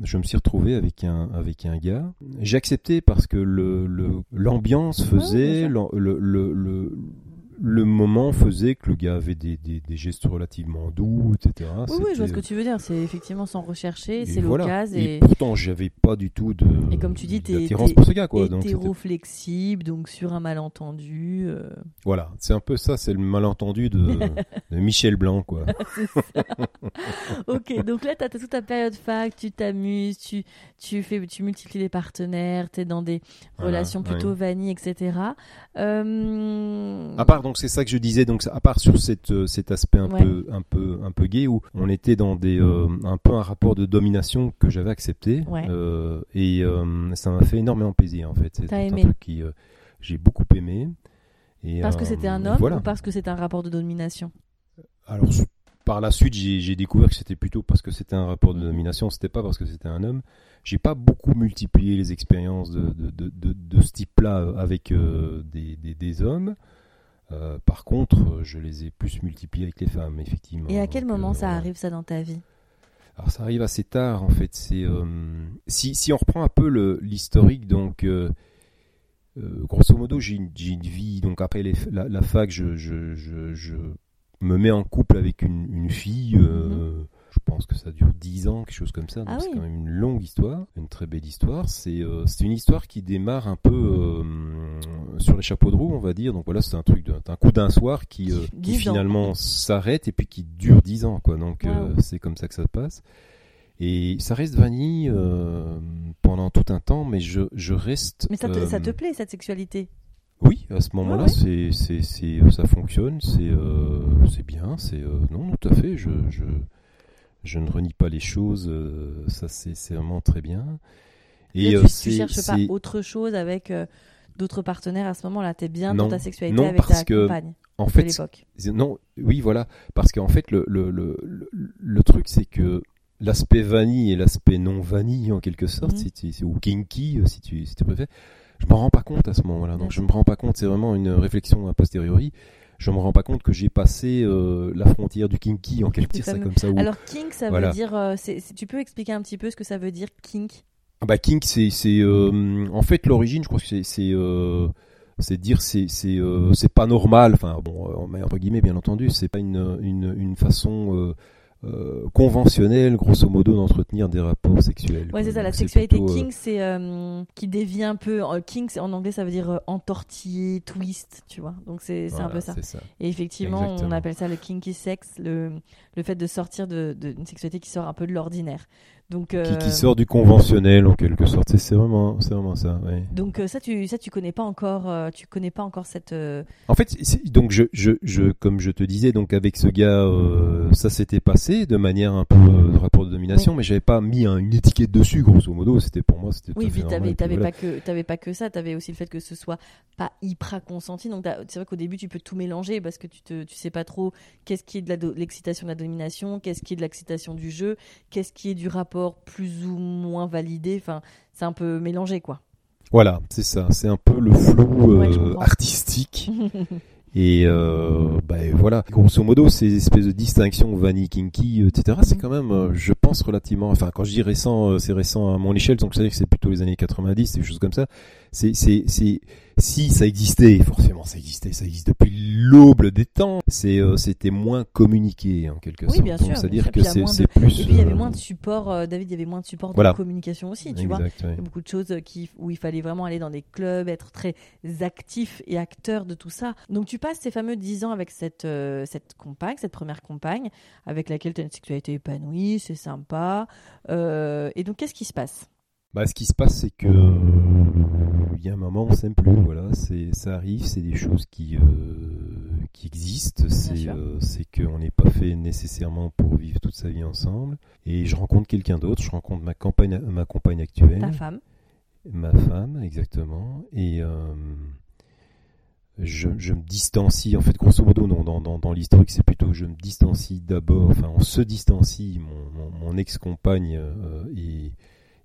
je me suis retrouvé avec un, avec un gars. J'ai accepté parce que le, l'ambiance faisait, le, le, le moment faisait que le gars avait des, des, des gestes relativement doux, etc. Oui, oui, je vois ce que tu veux dire. C'est effectivement sans rechercher, c'est voilà. l'occasion. Et Et, pourtant, j'avais pas du tout de et comme tu dis, t'es t'es pour ce gars, quoi. Donc, c'était- hétéro-flexible, donc sur un malentendu. euh, voilà, c'est un peu ça, c'est le malentendu de, de Michel Blanc, quoi. ok, donc là, tu as toute ta période fac, tu t'amuses, tu, tu, fais, tu multiplies les partenaires, tu es dans des Voilà, relations plutôt ouais. vanille, etc. Euh, À part donc c'est ça que je disais donc à part sur cette, euh, cet aspect un Ouais. peu un peu un peu gay où on était dans des euh, un peu un rapport de domination que j'avais accepté Ouais. euh, et ça m'a fait énormément plaisir en fait. C'est un truc qui j'ai beaucoup aimé. Et, parce que c'était un homme voilà. ou parce que c'était un rapport de domination? Alors par la suite, j'ai découvert que c'était plutôt parce que c'était un rapport de domination, c'était pas parce que c'était un homme. J'ai pas beaucoup multiplié les expériences de, de, de, de, de ce type-là avec euh, des, des, des hommes. Euh, par contre, euh, je les ai plus multipliés avec les femmes, effectivement. Et à quel Donc, moment euh, ça arrive ça dans ta vie? Alors ça arrive assez tard en fait. C'est euh, si, si on reprend un peu l'historique, donc euh, euh, grosso modo j'ai une, vie. Donc après les- la, la fac, je, je, je, je me mets en couple avec une, une fille. euh, Je pense que ça dure 10 ans, quelque chose comme ça. Ah c'est oui. quand même une longue histoire, une très belle histoire. C'est euh, une histoire qui démarre un peu euh, sur les chapeaux de roue, on va dire. Donc voilà, c'est un truc, d'un un coup d'un soir qui, qui 10 ans. finalement s'arrête et puis qui dure 10 ans, quoi. Donc Wow. c'est comme ça que ça se passe. Et ça reste vanille pendant tout un temps, mais je, je reste. Mais ça te, ça te plaît cette sexualité? Oui, à ce moment-là, Ouais, c'est, c'est, c'est, ça fonctionne, c'est, euh, c'est bien, c'est euh, non, tout à fait. Je, je, je ne renie pas les choses. euh, ça, c'est, c'est vraiment très bien. Et euh, tu, tu cherches pas autre chose avec euh, d'autres partenaires à ce moment-là T'es bien Non. dans ta sexualité Non, avec parce ta que, compagne en de l'époque Non, oui, voilà. Parce qu'en fait, le, le, le, truc, c'est que l'aspect vanille et l'aspect non vanille, en quelque sorte, Mhm. si tu- ou kinky, euh, si tu, si tu préfères, je m'en rends pas compte à ce moment-là. Donc, je me rends pas compte, c'est vraiment une réflexion a posteriori. Je me rends pas compte que j'ai passé euh, la frontière du kinky, en quelque sorte, comme ça. où- Alors kink, ça Voilà. veut dire. euh, tu peux expliquer un petit peu ce que ça veut dire kink? Ah bah kink c'est euh, en fait l'origine je crois que c'est c'est euh, dire c'est c'est euh, pas normal enfin bon euh, on met entre guillemets bien entendu c'est pas une une une façon euh, euh, conventionnelle grosso modo d'entretenir des rapports sexuels. Ouais, c'est ça, la sexualité plutôt, euh, kink, c'est euh, qui dévie un peu. euh, kink, c'est- en anglais, ça veut dire euh, entortiller, twist, tu vois. Donc c'est c'est un voilà, peu ça. Et effectivement, on appelle ça le kinky sex, le, le fait de sortir d'une de, d'une sexualité qui sort un peu de l'ordinaire. Donc, Qui, euh, qui sort du conventionnel en quelque sorte. C'est- vraiment c'est vraiment ça. donc euh, ça, tu ça, tu connais pas encore. euh, tu connais pas encore cette. En fait, donc je, je, je, comme je te disais, donc avec ce gars, euh, ça s'était passé de manière un peu euh, de rapport de domination, mais j'avais pas mis un- une étiquette dessus, grosso modo. C'était pour moi, c'était. tout Oui, fait puis t'avais t'avais voilà. pas que t'avais pas que ça, t'avais aussi le fait que ce soit pas hyper consenti. Donc c'est vrai qu'au début tu peux tout mélanger parce que tu te tu sais pas trop qu'est-ce qui est de l'excitation de la domination, qu'est-ce qui est de l'excitation du jeu, qu'est-ce qui est du rapport plus ou moins validé. Enfin, c'est un peu mélangé quoi. Voilà, c'est ça. C'est un peu le flou Ouais, euh, artistique. Et euh, bah, voilà, grosso modo, ces espèces de distinctions vanille, kinky, etc. C'est Mhm. quand même, euh, je pense, relativement. Enfin, quand je dis récent, euh, c'est récent à mon échelle, donc c'est-à-dire que c'est plutôt les années 90, des choses comme ça. C'est, c'est, c'est, si ça existait, forcément, ça existait, ça existe depuis l'aube des temps. C'est, euh, c'était moins communiqué en quelque Oui, sorte. bien Donc, sûr, c'est-à-dire que c'est, plus. Et puis il y avait euh, moins de support, euh, David, il y avait moins de support Voilà. de communication aussi, tu vois. ouais. Il y a beaucoup de choses qui, où il fallait vraiment aller dans des clubs, être très actif et acteur de tout ça. Donc tu passes ces fameux 10 ans avec cette, euh, cette compagne, cette première compagne, avec laquelle tu as une sexualité épanouie, c'est sympa. Et donc qu'est-ce qui se passe? Bah, ce qui se passe, c'est que il y a un moment, on s'aime plus. Voilà, c'est, ça arrive, c'est des choses qui, euh, qui existent. C'est, euh, c'est qu'on n'est pas fait nécessairement pour vivre toute sa vie ensemble. Et je rencontre quelqu'un d'autre. Je rencontre ma compagne, ma compagne actuelle, Ta femme ma femme, exactement. Et euh, je, je me distancie. En fait, grosso modo, non, dans, dans, dans l'historique, c'est plutôt je me distancie d'abord. Enfin, on se distancie. Mon, mon, mon ex-compagne euh, et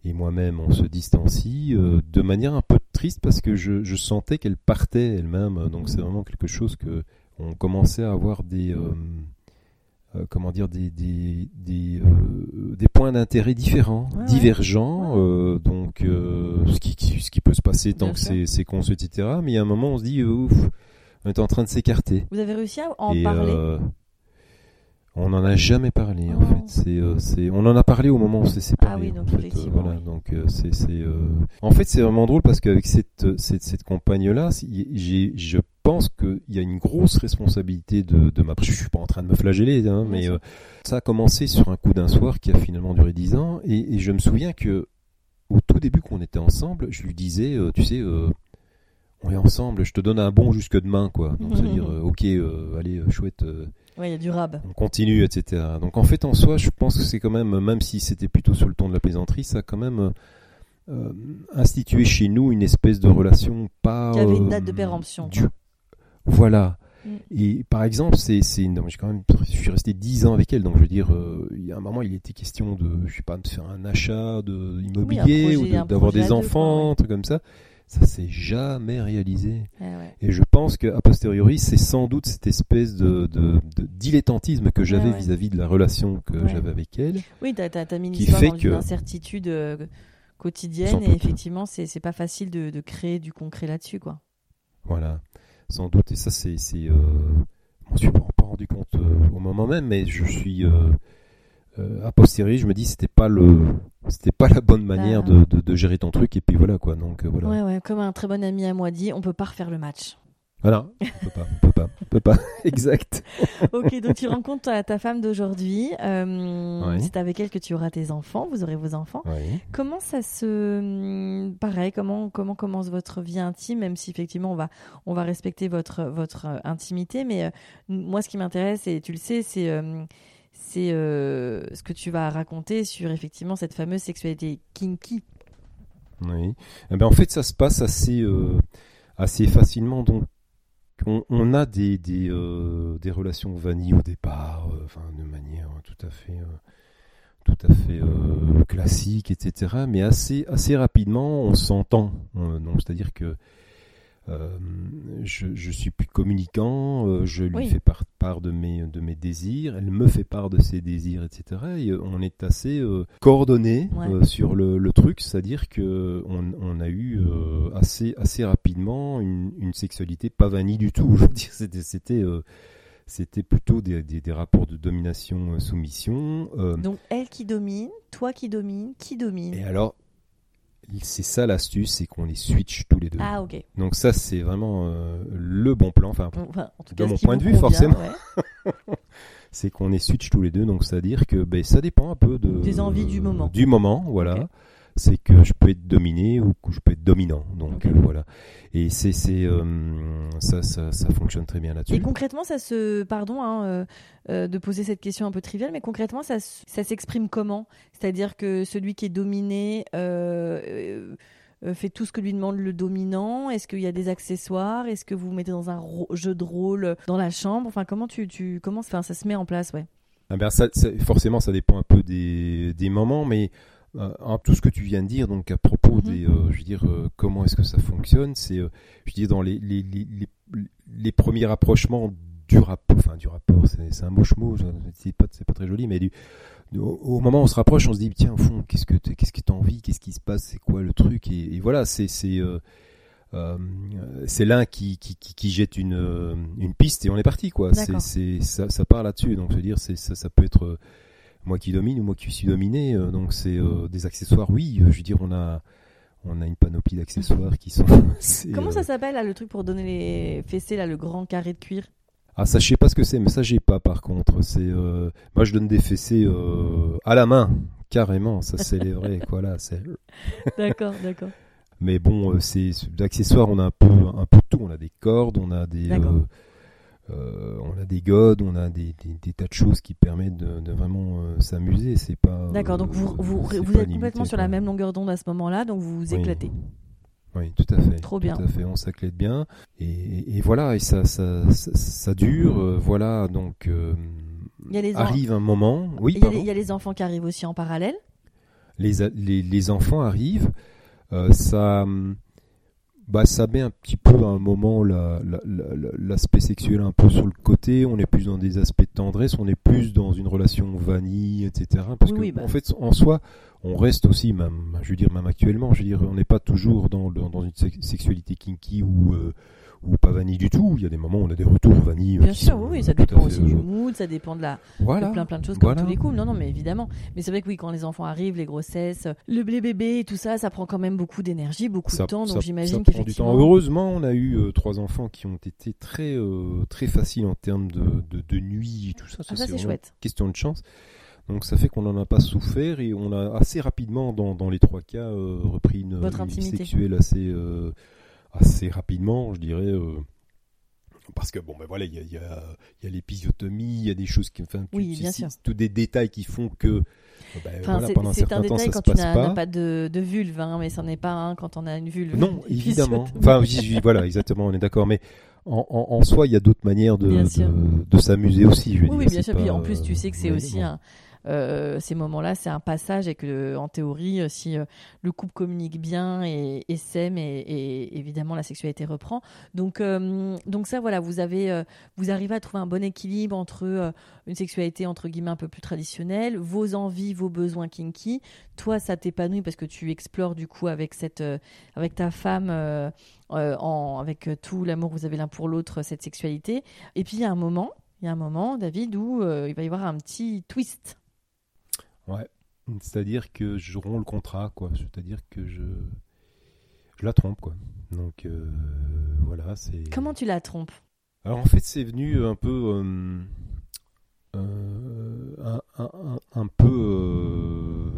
et moi-même on se distancie de manière un peu triste parce que je, je sentais qu'elle partait elle-même. Donc c'est vraiment quelque chose que on commençait à avoir des euh, comment dire des des, des, euh, des points d'intérêt différents, divergents, euh, donc ce qui, ce qui peut se passer tant que c'est c'est con etc. Mais il y a un moment on se dit ouf, on est en train de s'écarter. Vous avez réussi à en parler? On n'en a jamais parlé en fait. C'est, c'est, on en a parlé au moment où on s'est séparés. Ah oui, donc en fait. voilà, donc c'est, c'est. En fait, c'est vraiment drôle parce qu'avec cette, cette, cette compagne là, j'ai, je pense qu'il y a une grosse responsabilité de, de ma. Je suis pas en train de me flageller, hein, mais euh, ça a commencé sur un coup d'un soir qui a finalement duré dix ans, et, je me souviens que au tout début qu'on était ensemble, je lui disais, euh, tu sais, euh, on est ensemble, je te donne un bon jusque demain, quoi. Donc c'est à dire, ok, allez, chouette. Oui, il y a du rab. On continue, etc. Donc en fait, en soi, je pense que c'est quand même, même si c'était plutôt sur le ton de la plaisanterie, ça a quand même institué chez nous une espèce de relation pas. Qui avait une date de péremption. Voilà. Mm. Et par exemple, c'est, c'est, non, j'ai quand même, je suis resté dix ans avec elle, donc je veux dire, euh, il y a un moment, il était question de, je sais pas, de faire un achat de immobilier ou d'avoir des enfants, un truc comme ça. Ça s'est jamais réalisé. Eh Et je pense qu'à posteriori, c'est sans doute cette espèce de, de, de dilettantisme que j'avais vis-à-vis de la relation que j'avais avec elle. Oui, t'as, t'as mis une histoire dans une incertitude euh, quotidienne et effectivement, c'est, pas facile de, de créer du concret là-dessus, quoi. Voilà sans doute, et ça c'est, euh, je m'en suis pas rendu compte euh, au moment même, mais je suis a posteriori, je me dis c'était pas le, c'était pas la bonne manière bah, de, de, de, gérer ton truc, et puis voilà quoi. Donc voilà. Ouais ouais, comme un très bon ami à moi dit, on peut pas refaire le match. Voilà, on peut pas, on peut pas, on peut pas, exact. ok, donc tu rencontres ta, ta femme d'aujourd'hui. Euh, C'est avec elle que tu auras tes enfants, vous aurez vos enfants. Comment ça se, hum, pareil, comment comment commence votre vie intime, même si effectivement on va on va respecter votre votre euh, intimité, mais euh, moi ce qui m'intéresse et tu le sais, c'est euh, c'est ce que tu vas raconter sur effectivement cette fameuse sexualité kinky. Oui. Eh ben, en fait, ça se passe assez assez facilement. Donc, on, a des, euh, des, relations vanille au départ, euh, enfin, de manière tout à fait, euh, tout à fait classique, etc. Mais assez, assez rapidement, on s'entend. donc, c'est-à-dire que euh, je, je, suis plus communicant, euh, je lui fais part, part, de, mes, de mes désirs, elle me fait part de ses désirs, etc. Et euh, on est assez coordonnés sur le, le truc, c'est-à-dire que on, on, a eu assez, assez rapidement une, une, sexualité pas vanille du tout. Je veux dire, c'était, c'était c'était plutôt des, des, des, rapports de domination-soumission. Donc elle qui domine, toi qui domine, qui domine? Et alors, c'est ça l'astuce, c'est qu'on les switch tous les deux. Ah ok. Donc ça c'est vraiment euh, le bon plan, enfin, en tout de mon point de vue forcément. c'est qu'on les switch tous les deux, donc c'est à dire que ben, ça dépend un peu de des envies du moment. Du moment, voilà c'est que je peux être dominé ou que je peux être dominant. Donc euh, voilà. Et c'est euh, ça, ça, ça fonctionne très bien là-dessus. Et concrètement, ça se pardon hein, euh, de poser cette question un peu triviale, mais concrètement, ça ça s'exprime comment? C'est-à-dire que celui qui est dominé fait tout ce que lui demande le dominant? Est-ce qu'il y a des accessoires? Est-ce que vous, vous mettez dans un jeu de rôle dans la chambre? Enfin, comment tu, tu comment enfin, ça se met en place, ouais. Ah ben ça, forcément, ça dépend un peu des, des moments, mais euh, tout ce que tu viens de dire, donc à propos mhm. des, euh, je veux dire, euh, comment est-ce que ça fonctionne, c'est, je dis dans les, les, les, les, premiers rapprochements du rapport, enfin du rapport, c'est un moche mot, c'est pas, pas très joli, mais du, au, moment où on se rapproche, on se dit tiens au fond, qu'est-ce que qu'est-ce que t'as envie, qu'est-ce qui se passe, c'est quoi le truc, et, voilà, c'est c'est c'est l'un qui, qui, qui, jette une, une piste et on est parti quoi. C'est ça, ça part là-dessus. Donc je veux dire, c'est ça, ça peut être moi qui domine ou moi qui suis dominé. Euh, donc c'est euh, des accessoires, oui. Euh, je veux dire, on a on a une panoplie d'accessoires qui sont. Comment ça s'appelle là le truc pour donner les fessées là, le grand carré de cuir? Ah ça je sais pas ce que c'est, mais ça j'ai pas par contre. C'est moi je donne des fessées à la main carrément. Ça c'est les vrais quoi là. C'est. d'accord, d'accord. Mais bon, c'est d'accessoires, on a un peu un peu de tout. On a des cordes, on a des euh, on a des godes, on a des, des, tas de choses qui permettent de, vraiment euh, s'amuser. C'est pas. D'accord, donc vous, vous, vous êtes complètement sur la même longueur d'onde à ce moment-là, donc vous vous éclatez. Oui, tout à fait. Trop bien. Tout à fait, on s'éclate bien. Et, et, voilà, et ça, ça, ça, dure. Euh, voilà, donc. il y a les arrive un moment. Oui, il y, a les, il y a les enfants qui arrivent aussi en parallèle. les, a- les, les enfants arrivent, euh, ça, hum, bah, ça met un petit peu à un moment la- la- la- la- l'aspect sexuel un peu sur le côté. On est plus dans des aspects de tendresse, on est plus dans une relation vanille, etc. Parce Oui, que oui, bah. en fait, en soi, on reste aussi, même, je veux dire, même actuellement, je veux dire, on n'est pas toujours dans, dans une sex- sexualité kinky ou euh, ou pas vanille du tout. Il y a des moments où on a des retours vanille. euh, Bien sûr, sont oui, oui, ça dépend aussi du euh, mood, ça dépend de la, Voilà. de plein plein de choses comme Voilà. tous les couples. Non, non, mais évidemment. Mais c'est vrai que oui, quand les enfants arrivent, les grossesses, le blé bébé et tout ça, ça prend quand même beaucoup d'énergie, beaucoup ça, de temps. Donc ça j'imagine prend du qu'effectivement. temps. Heureusement, on a eu euh, trois enfants qui ont été très euh, très faciles en termes de, de, de nuit et tout ça. Ah, ça c'est chouette. Question de chance. Donc ça fait qu'on n'en a pas souffert et on a assez rapidement, dans, dans les trois cas, euh, repris une, une vie intimité. sexuelle assez euh, assez rapidement, je dirais. euh, parce que bon ben voilà, il y a, y a, il y a l'épisiotomie, il y a des choses qui, enfin, Oui, bien sûr. tous des détails qui font que ben, Enfin, voilà, c'est- pendant un c'est un certain temps ça quand se tu passe pas. n'as pas de, de vulve, hein, mais c'en est pas un quand on a une vulve. Non, puis, évidemment. Enfin, voilà, exactement, on est d'accord. Mais en, en, en soi, il y a d'autres manières de, s'amuser aussi. Je Oui, dire, oui, bien sûr. Puis pas, en plus, tu sais que c'est mais aussi un. Euh, ces moments-là, c'est un passage et que, en théorie, euh, si euh, le couple communique bien et, s'aime, et, évidemment la sexualité reprend. Donc, euh, donc ça, voilà, vous avez, euh, vous arrivez à trouver un bon équilibre entre euh, une sexualité entre guillemets un peu plus traditionnelle, vos envies, vos besoins kinky. Toi, ça t'épanouit parce que tu explores du coup avec cette, euh, avec ta femme, euh, euh, avec euh, tout l'amour que vous avez l'un pour l'autre, cette sexualité. Et puis il y a un moment, il y a un moment, David, où euh, il va y avoir un petit twist. Ouais. C'est-à-dire que je romps le contrat, quoi. C'est-à-dire que je, je la trompe, quoi. Donc euh, voilà, c'est. Comment tu la trompes? Alors en fait, c'est venu un peu, euh, euh, un, un- un- un peu, euh,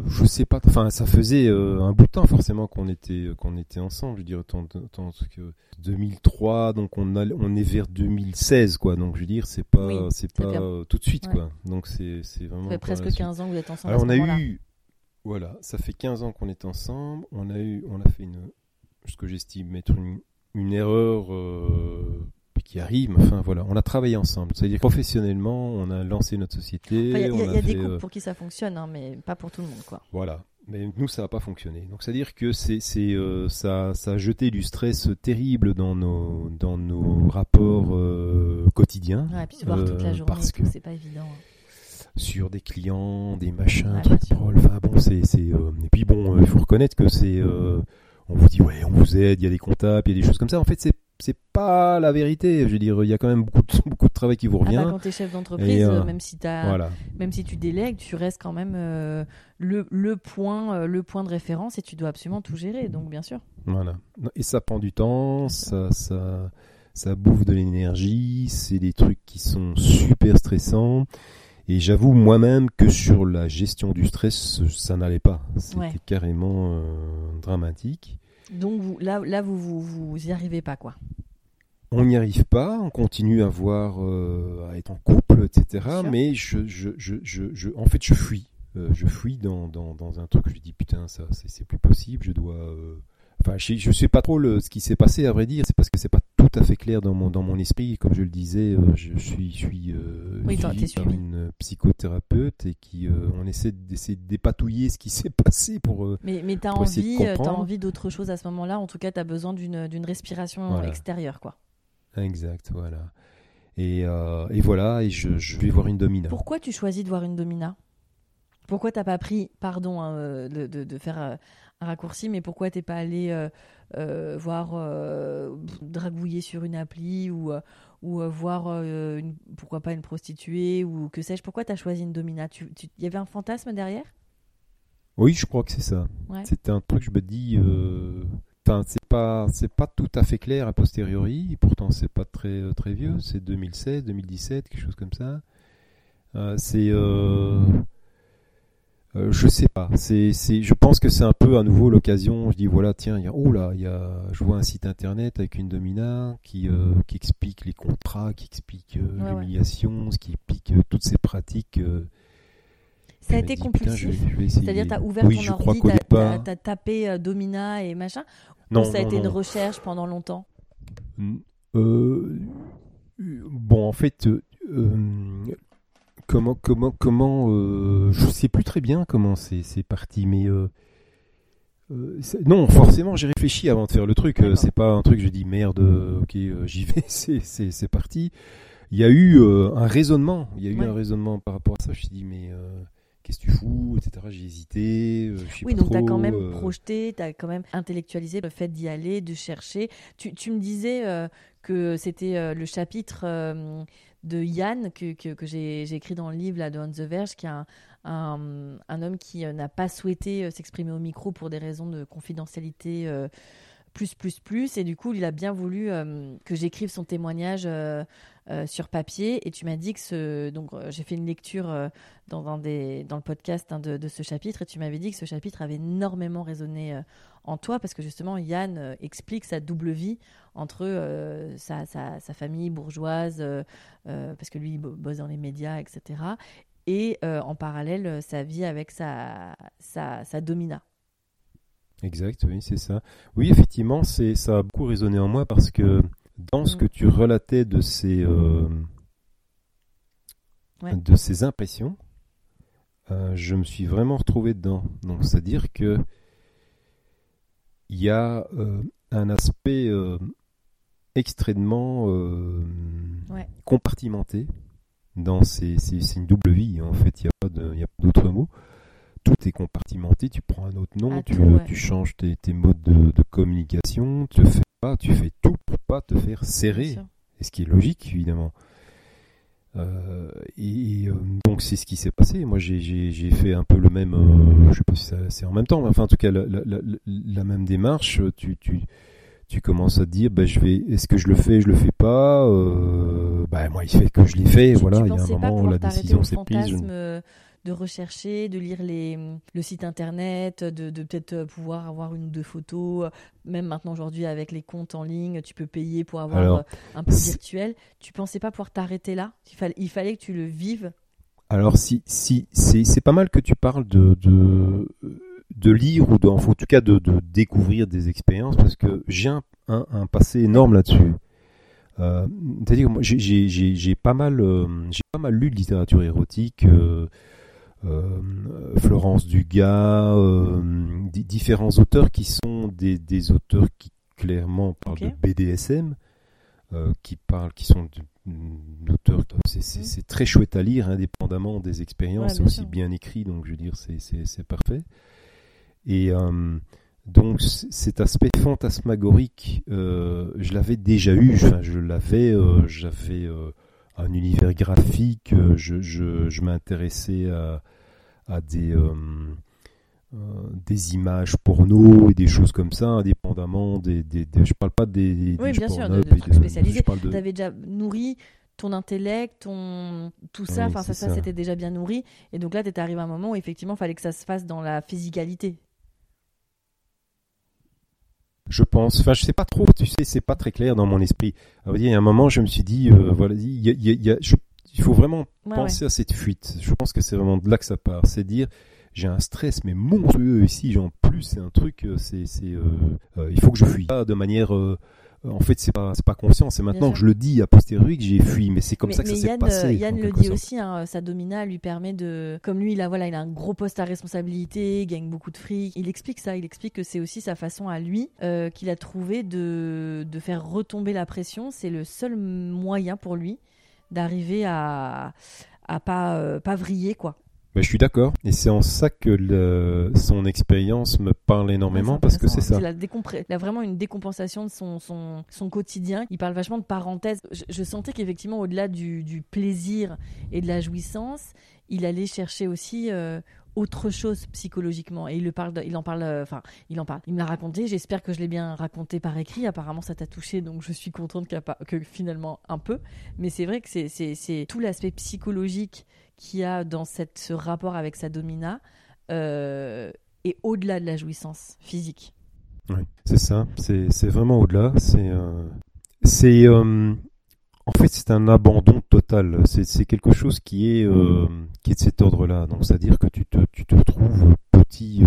je sais pas. Enfin, ça faisait euh, un bout de temps forcément qu'on était qu'on était ensemble. Je veux dire, tant, tant que 2003, donc on a, on est vers 2016, quoi. Donc je veux dire, c'est pas Oui, c'est pas euh, tout de suite, Ouais. quoi. Donc c'est c'est vraiment. Ça fait presque la suite. 15 ans que vous êtes ensemble. Alors à on a eu, voilà, ça fait 15 ans qu'on est ensemble. On a eu, on a fait une, ce que j'estime être une, une erreur euh, qui arrive. Enfin voilà, on a travaillé ensemble. C'est-à-dire professionnellement, on a lancé notre société. Enfin, Il y a, il y a- on il y a des fait, couples euh, pour qui ça fonctionne, hein, mais pas pour tout le monde, quoi. voilà. Mais nous, ça n'a pas fonctionné. Donc, c'est-à-dire que c'est, c'est, euh, ça, ça a jeté du stress terrible dans nos, dans nos rapports euh, quotidiens. Ouais, et puis se voir toute la Euh, journée, parce que c'est pas évident. hein. sur des clients, des machins, Ouais, trucs. Enfin bon, c'est, c'est. euh, Et puis bon, euh, il faut reconnaître que c'est. euh, On vous dit ouais, on vous aide, il y a des comptables, il y a des choses comme ça. En fait, c'est c'est pas la vérité. Je veux dire, il y a quand même beaucoup de, beaucoup de travail qui vous Ah bah, revient. quand t'es chef d'entreprise, euh, même si t'as, Voilà. même si tu délègues, tu restes quand même euh, le, le point, euh, le point de référence et tu dois absolument tout gérer. Donc bien sûr. Voilà. Et ça prend du temps, ça, ça, ça bouffe de l'énergie, c'est des trucs qui sont super stressants. Et j'avoue moi-même que sur la gestion du stress, ça n'allait pas. C'était Ouais. carrément euh, dramatique. Donc vous, là, là vous, vous, vous y arrivez pas, quoi. On n'y arrive pas, on continue à voir, euh, à être en couple, etc. Mais je, je, je, je, je- en fait, je fuis. Euh, je fuis dans, dans, dans un truc. Je dis putain, ça, c'est plus possible. Je dois. euh, Enfin, je, je sais pas trop le, ce qui s'est passé à vrai dire. C'est parce que c'est pas tout à fait clair dans mon dans mon esprit. Comme je le disais, euh, je, suis je suis euh, Oui, suivi par suivi. une psychothérapeute et qui euh, on essaie d'essayer de dépatouiller ce qui s'est passé pour. euh, Mais, mais essayer de envie, euh, d'autre chose à ce moment-là. En tout cas, t'as besoin d'une, respiration Voilà. extérieure, quoi. Exact, voilà. Et, euh, et voilà, et je, je vais voir une domina. Pourquoi tu choisis de voir une domina? Pourquoi t'as pas pris, pardon hein, euh, de, de- de faire euh, un raccourci, mais pourquoi t'es pas allé euh, euh, voir euh, dragouiller sur une appli ou, euh, ou euh, voir, euh, une- pourquoi pas une prostituée ou que sais-je Pourquoi t'as choisi une domina? Tu- tu- Il y avait un fantasme derrière? Oui, je crois que c'est ça. Ouais. C'est un truc, je me dis. euh, c'est pas, c'est pas tout à fait clair a posteriori. Pourtant, c'est pas très, euh, très vieux. C'est 2016, 2017, quelque chose comme ça. Euh, c'est, euh, euh, je sais pas. C'est, c'est, je pense que c'est un peu à nouveau l'occasion. Je dis voilà, tiens, il y a, oh là, il y a, je vois un site internet avec une domina qui, euh, qui explique les contrats, qui explique euh, Ouais, ouais. l'humiliation, ce qui explique euh, toutes ces pratiques. euh, Ça a été vais- compulsif. C'est-à-dire, t'as ouvert oui, ton ordi, t'as- t'as tapé domina et machin Non, Ou ça a non, été une recherche pendant longtemps? Bon, en fait, comment, comment, comment, euh, je sais plus très bien comment c'est, c'est parti, mais euh, euh, non, forcément, j'ai réfléchi avant de faire le truc. c'est pas un truc, je dis merde, ok, j'y vais, c'est, c'est, c'est parti. Il y a eu un raisonnement, il y a eu un raisonnement par rapport à ça. Je me suis dit, mais qu'est-ce que tu fous, etc. J'ai hésité. oui, donc tu as quand même projeté, tu as quand même intellectualisé le fait d'y aller, de chercher. Tu, tu me disais que c'était le chapitre de Yann que, que, j'ai écrit dans le livre de On the Verge, qui est un, un, homme qui euh, n'a pas souhaité euh, s'exprimer au micro pour des raisons de confidentialité euh, plus, plus, plus. Et du coup, il a bien voulu que j'écrive son témoignage sur papier. Et tu m'as dit que ce. Donc, j'ai fait une lecture dans, dans le podcast hein, de, ce chapitre. Et tu m'avais dit que ce chapitre avait énormément résonné en toi parce que justement Yann euh, explique sa double vie entre euh, sa, sa, famille bourgeoise, euh, parce que lui il bosse dans les médias, etc. Et en parallèle sa vie avec sa, sa, sa domina. Exact, oui, c'est ça. Oui, effectivement, c'est ça a beaucoup résonné en moi parce que dans ce mm. que tu relatais de ces de ces impressions, je me suis vraiment retrouvé dedans. Donc, c'est-à-dire que il y a euh, un aspect euh, extrêmement euh, compartimenté dans ces, c'est une double vie en fait il n'y a pas d'autres mots tout est compartimenté tu prends un autre nom tu, tu, changes tes, tes modes de, de, communication tu fais pas tu fais tout pour pas te faire serrer et ce qui est logique évidemment euh, et, euh, donc c'est ce qui s'est passé. Moi j'ai fait un peu le même, euh, je sais pas si c'est en même temps, mais enfin en tout cas la, la, la, la même démarche. Tu, tu, tu commences à te dire, bah, je vais, est-ce que je le fais, je le fais pas. Bah, moi il fait que je l'ai fait. voilà, il y a un moment où la décision s'est prise de rechercher, de lire les, le site internet, de, de peut-être euh, pouvoir avoir une ou deux photos. Même maintenant aujourd'hui avec les comptes en ligne, tu peux payer pour avoir euh, un peu virtuel. Tu pensais pas pouvoir t'arrêter là? Il fallait, il fallait que tu le vives? Alors si, si c'est pas mal que tu parles de, de, de lire ou de, en tout cas de, de découvrir des expériences parce que j'ai un, un, passé énorme là-dessus. Euh, C'est-à-dire que j'ai pas mal, euh, j'ai pas mal lu de littérature érotique. Euh, Florence Dugas, euh, différents auteurs qui sont des, des, auteurs qui clairement parlent de BDSM, euh, qui parlent, qui sont d'auteurs. C'est très chouette à lire, indépendamment des expériences. c'est aussi bien écrit, donc je veux dire, c'est parfait. Et donc cet aspect fantasmagorique, je l'avais déjà eu. Enfin, je l'avais, j'avais un univers graphique, euh, je, je, je m'intéressais à, à des, euh, euh, des images porno et des choses comme ça, indépendamment des. des, je parle pas des. oui, bien sûr, de, trucs spécialisés. Tu avais déjà nourri ton intellect, ton tout ça, enfin ça, ça, c'était déjà bien nourri. Et donc là, tu es arrivé à un moment où effectivement, il fallait que ça se fasse dans la physicalité je pense. Enfin, je sais pas trop. Tu sais, c'est pas très clair dans mon esprit. il y a un moment, je me suis dit, euh, voilà, il, y a, il, y a, il faut vraiment penser à cette fuite. Je pense que c'est vraiment de là que ça part. C'est dire, j'ai un stress mais monstrueux ici. En plus, c'est un truc. Euh, c'est, c'est, euh, euh, il faut que je fuis de manière euh, en fait, c'est pas, c'est pas conscient. C'est maintenant que je le dis a posteriori que j'ai fui, mais c'est comme ça que ça s'est passé. Euh, Yann le dit aussi, hein, sa domina lui permet de, comme lui, il a, voilà, il a un gros poste à responsabilité, il gagne beaucoup de fric. Il explique ça, il explique que c'est aussi sa façon à lui euh, qu'il a trouvé de, de faire retomber la pression. C'est le seul moyen pour lui d'arriver à, à pas, pas vriller, quoi. Ben, je suis d'accord. Et c'est en ça que le, son expérience me parle énormément parce que c'est ça. Il a, vraiment une décompensation de son, son, son, quotidien. Il parle vachement de parenthèses. Je, sentais qu'effectivement, au-delà du, du, plaisir et de la jouissance, il allait chercher aussi euh, autre chose psychologiquement et il le parle il en parle euh, enfin il en parle il me l'a raconté j'espère que je l'ai bien raconté par écrit apparemment ça t'a touché donc je suis contente que finalement un peu mais c'est vrai que c'est tout l'aspect psychologique qu'il y a dans cette, ce rapport avec sa domina euh, et au-delà de la jouissance physique. Oui, c'est ça. C'est vraiment au-delà. C'est euh, c'est euh, en fait c'est un abandon total. C'est quelque chose qui est euh, qui est de cet ordre-là. C'est-à-dire que tu te tu te trouves petit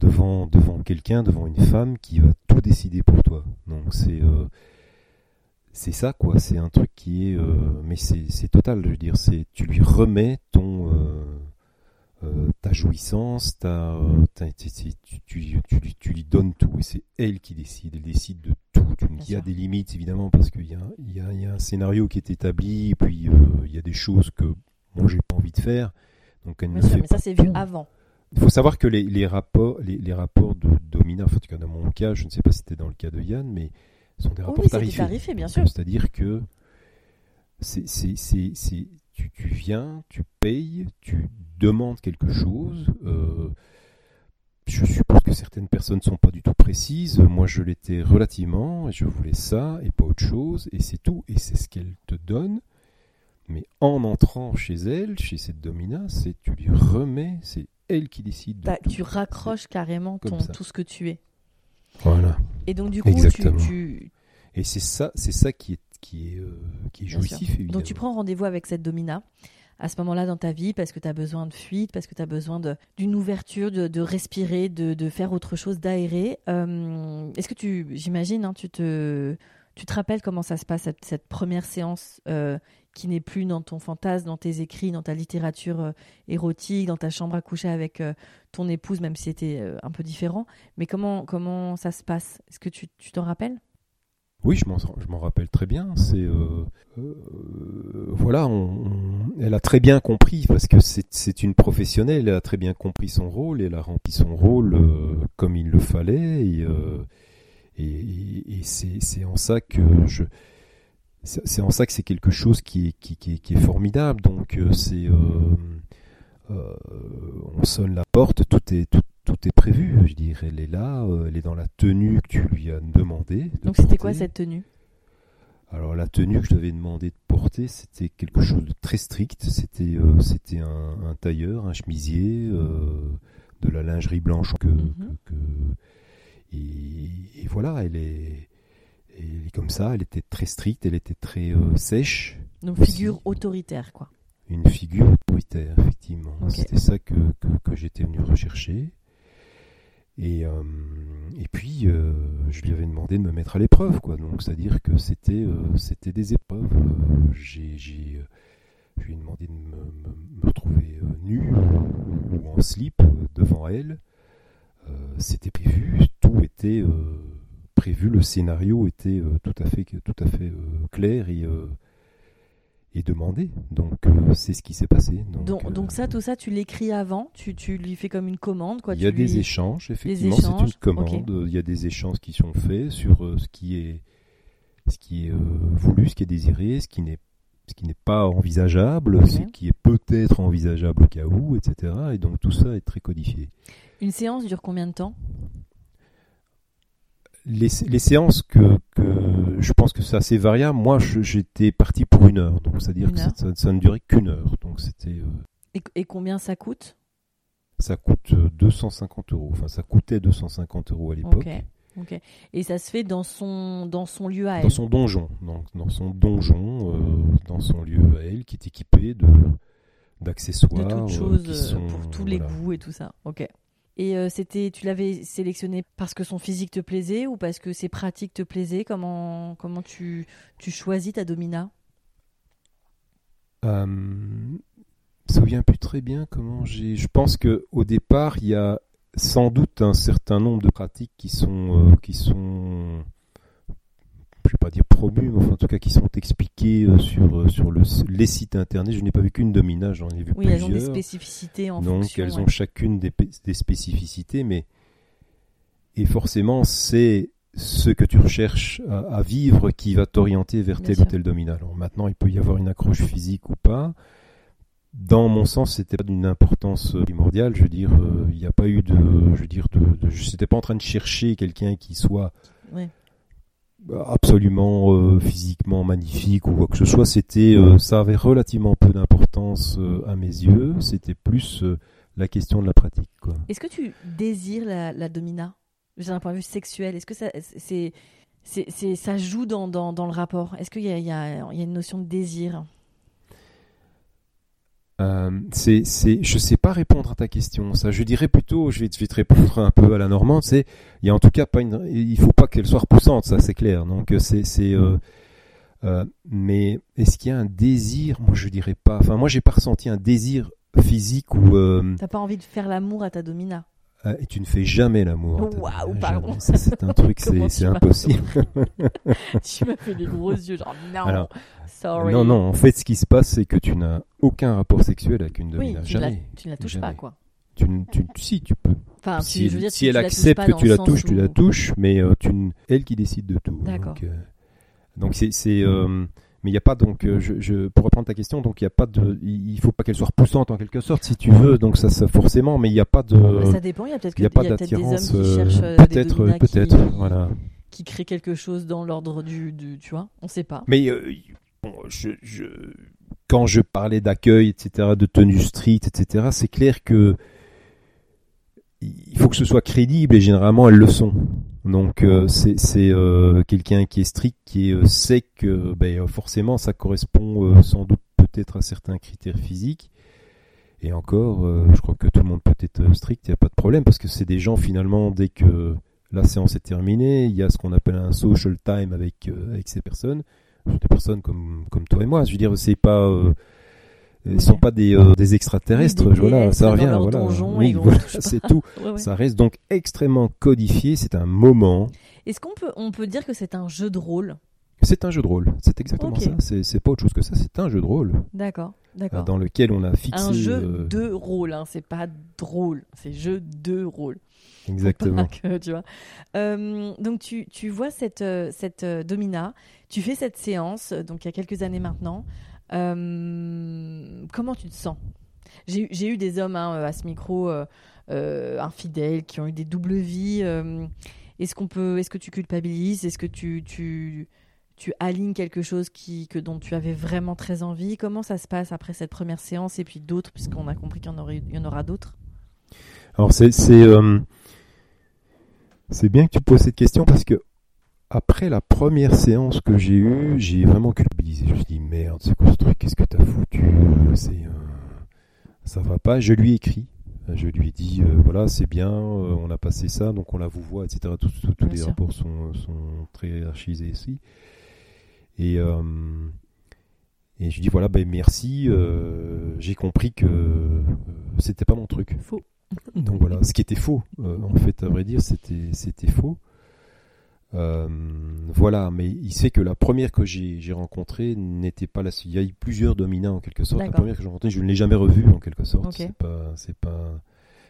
devant devant quelqu'un, devant une femme qui va tout décider pour toi. Donc c'est c'est ça quoi. C'est un truc qui est, euh, mais c'est total. Je veux dire, c'est tu lui remets ton euh, euh, ta jouissance, ta, tu, tu, tu, lui donnes tout et c'est elle qui décide. Elle décide de tout. Il y a des limites évidemment parce qu'il y y, a, y a un scénario qui est établi et puis il y a des choses que moi j'ai pas envie de faire. Donc elle mais ça c'est vu avant. Il faut savoir que les, les rapports, les, les, rapports de Domina, en tout cas dans mon cas, je ne sais pas si c'était dans le cas de Yann, mais sont des rapports tarifés. bien sûr. C'est-à-dire que c'est, tu, tu, viens, tu payes, tu demandes quelque chose. Euh, je suppose que certaines personnes ne sont pas du tout précises. Moi, je l'étais relativement, et je voulais ça et pas autre chose, et c'est tout, et c'est ce qu'elle te donne. Mais en entrant chez elle, chez cette domina, c'est tu lui remets, c'est elle qui décide. De Tu raccroches carrément ton, tout ce que tu es. Voilà. Et donc du coup, tu, Et c'est ça, c'est ça qui est qui est euh, qui est jouissif. Donc tu prends rendez-vous avec cette domina à ce moment-là dans ta vie parce que tu as besoin de fuite, parce que tu as besoin d'une ouverture, de, de respirer, de, de, faire autre chose, d'aérer. Euh, est-ce que tu, j'imagine, hein, tu te tu te rappelles comment ça se passe cette, première séance euh, qui n'est plus dans ton fantasme, dans tes écrits, dans ta littérature euh, érotique, dans ta chambre à coucher avec euh, ton épouse, même si c'était un peu différent. Mais comment, comment ça se passe? Est-ce que tu t'en rappelles? Oui, je m'en rappelle très bien. C'est voilà, elle a très bien compris parce que c'est une professionnelle. Elle a très bien compris son rôle. Elle a rempli son rôle comme il le fallait. Et, et, et c'est en ça que je c'est en ça que c'est quelque chose qui est, qui, qui, qui est formidable. Donc euh, c'est euh, euh, on sonne la porte, tout est tout, tout, est prévu. Je dirais, elle est là, elle est dans la tenue que tu lui as demandé. Donc c'était quoi cette tenue? Alors la tenue que je devais demander de porter, c'était quelque chose de très strict. C'était c'était un, un, tailleur, un chemisier, de la lingerie blanche que, que, que et, et, voilà, elle est comme ça, elle était très stricte, elle était très euh, sèche. Une figure autoritaire, quoi. Une figure autoritaire, effectivement. C'était ça que, que, j'étais venu rechercher. Et, euh, et puis, euh, je lui avais demandé de me mettre à l'épreuve, quoi. Donc, c'est-à-dire que c'était c'était des épreuves. j'ai, je lui ai demandé de me, me, retrouver nu ou en slip devant elle. C'était prévu, tout était prévu, le scénario était euh, tout à fait, tout à fait euh, clair et, euh, et demandé. Donc c'est ce qui s'est passé. Donc, donc, ça, tout ça, tu l'écris avant, tu, tu, lui fais comme une commande. Quoi, il y a des échanges, effectivement, c'est une commande. Il y a des échanges qui sont faits sur ce qui est, ce qui est voulu, ce qui est désiré, ce qui n'est ce qui n'est pas envisageable, ce qui est peut-être envisageable au cas où, etc. Et donc tout ça est très codifié. Une séance dure combien de temps? Les, les, séances que, que, je pense que c'est assez variable. Moi, j'étais parti pour une heure, donc c'est-à-dire que ça, ça, ne durait qu'une heure. Donc c'était. Euh, et, combien ça coûte? Ça coûte 250 euh, euros. Enfin, ça coûtait 250 euros à l'époque. Et ça se fait dans son dans son lieu à elle? Dans son donjon, donc dans son donjon, euh, dans son lieu à elle, qui est équipé de d'accessoires, de toutes choses pour tous les goûts et tout ça. Ok. Et euh, c'était, tu l'avais sélectionné parce que son physique te plaisait ou parce que ses pratiques te plaisaient? Comment, comment tu, tu choisis ta domina? Euh, Je me souviens plus très bien comment j'ai. Je pense que au départ, il y a sans doute un certain nombre de pratiques qui sont, euh, qui sont je vais pas dire promus, mais enfin, en tout cas qui sont expliqués euh, sur, euh, sur le, les sites internet. Je n'ai pas vu qu'une domina, j'en ai vu oui, plusieurs. elles ont des spécificités en Donc fonction, elles ont chacune des, des, spécificités, mais et forcément c'est ce que tu recherches à, vivre qui va t'orienter vers tel ou tel domina. Alors maintenant, il peut y avoir une accroche physique ou pas. Dans mon sens, c'était pas d'une importance primordiale. Je veux dire, euh, il n'y a pas eu de, je veux dire, de, de je n'étais pas en train de chercher quelqu'un qui soit absolument euh, physiquement magnifique ou quoi que ce soit. C'était, euh, ça avait relativement peu d'importance euh, à mes yeux. C'était plus la question de la pratique. Est-ce que tu désires la, la domina? D'un point de vue sexuel Est-ce que ça, c'est, ça joue dans, dans, dans le rapport? Est-ce qu'il y y a une notion de désir? Euh, c'est, c'est, je sais pas répondre à ta question. Ça, je dirais plutôt, je vais, te répondre un peu à la normande. C'est, il y a en tout cas pas il faut pas qu'elle soit repoussante, ça c'est clair. Donc c'est, c'est, euh, Euh, mais est-ce qu'il y a un désir? Moi, je dirais pas. Enfin, moi, j'ai pas ressenti un désir physique ou. Euh, T'as pas envie de faire l'amour à ta domina? euh, et tu ne fais jamais l'amour. Waouh, pardon. Ça, c'est un truc, c'est impossible. Tu m'as fait des gros yeux, genre non, Alors, sorry. Non, non. En fait, ce qui se passe, c'est que tu n'as aucun rapport sexuel avec une Oui, ne la, jamais. tu ne la touches Jamais. pas, quoi. Tu, tu, si, tu peux. Enfin, si je veux dire, si elle accepte que tu la touches, tu la touches, mais euh, tu, elle qui décide de tout. D'accord. Donc, euh, c'est, c'est, euh, mais il n'y a pas donc, euh, je, je, pour reprendre ta question, donc il y a pas de, il faut pas qu'elle soit repoussante en quelque sorte, si tu veux. Donc ça, ça forcément, mais il n'y a pas de, ça dépend, il y a peut-être n'y peut-être d'attirance. qui euh, euh, peut-être, dominas qui- peut-être, voilà. qui créent quelque chose dans l'ordre du, du- Tu vois, on sait pas. Mais euh, bon, je, je, quand je parlais d'accueil, etc., de tenue street, etc., c'est clair que il faut que ce soit crédible et généralement elles le sont. Donc euh, c'est euh, quelqu'un qui est strict, qui est euh, sec, euh, ben, forcément ça correspond euh, sans doute peut-être à certains critères physiques. Et encore, je crois que tout le monde peut être strict, il n'y a pas de problème, parce que c'est des gens finalement, dès que la séance est terminée, il y a ce qu'on appelle un social time avec, avec ces personnes. Des personnes comme, comme toi et moi. Je veux dire, c'est pas, euh, ils Ok. sont pas des, euh, des extraterrestres. Des voilà, ça revient. Voilà, donjon oui, voilà, c'est tout. Ouais, ouais. Ça reste donc extrêmement codifié. C'est un moment. Est-ce qu'on peut, on peut dire que c'est un jeu de rôle? C'est un jeu de rôle. C'est exactement Ok. ça. C'est, pas autre chose que ça. C'est un jeu de rôle D'accord, euh, d'accord. dans lequel on a fixé. Un jeu euh, de rôle, hein, c'est pas drôle, c'est jeu de rôle. Exactement. que, tu vois. Euh, donc tu, tu vois cette, euh, cette euh, domina, tu fais cette séance, euh, donc il y a quelques années maintenant. Euh, comment tu te sens? J'ai eu- des hommes hein, à ce micro euh, euh, infidèles qui ont eu des doubles vies. est-ce qu'on peut, est-ce que tu culpabilises? Est-ce que tu, alignes quelque chose qui, que dont tu avais vraiment très envie? Comment ça se passe après cette première séance et puis d'autres, puisqu'on a compris qu'il y en, aura d'autres? Alors c'est bien que tu poses cette question parce que après la première séance que j'ai eue, j'ai vraiment culpabilisé. Je me suis dit merde, c'est quoi ce truc? Qu'est-ce que t'as foutu? C'est euh, ça va pas. Je lui ai écrit. Je lui ai dit euh, voilà c'est bien, euh, on a passé ça, donc on la vous voit, etc. Tous tous- tous les sûr. rapports sont, sont très archisés ici. Et euh, et je lui dis voilà ben merci. j'ai compris que c'était pas mon truc. Faux. Donc voilà, ce qui était faux, en fait, à vrai dire, c'était c'était faux. Euh, voilà, mais il sait que la première que j'ai rencontrée n'était pas la. Il y a eu plusieurs dominants en quelque sorte. La première que j'ai rencontrée, je ne l'ai jamais revue en quelque sorte. Ok. C'est pas, c'est pas,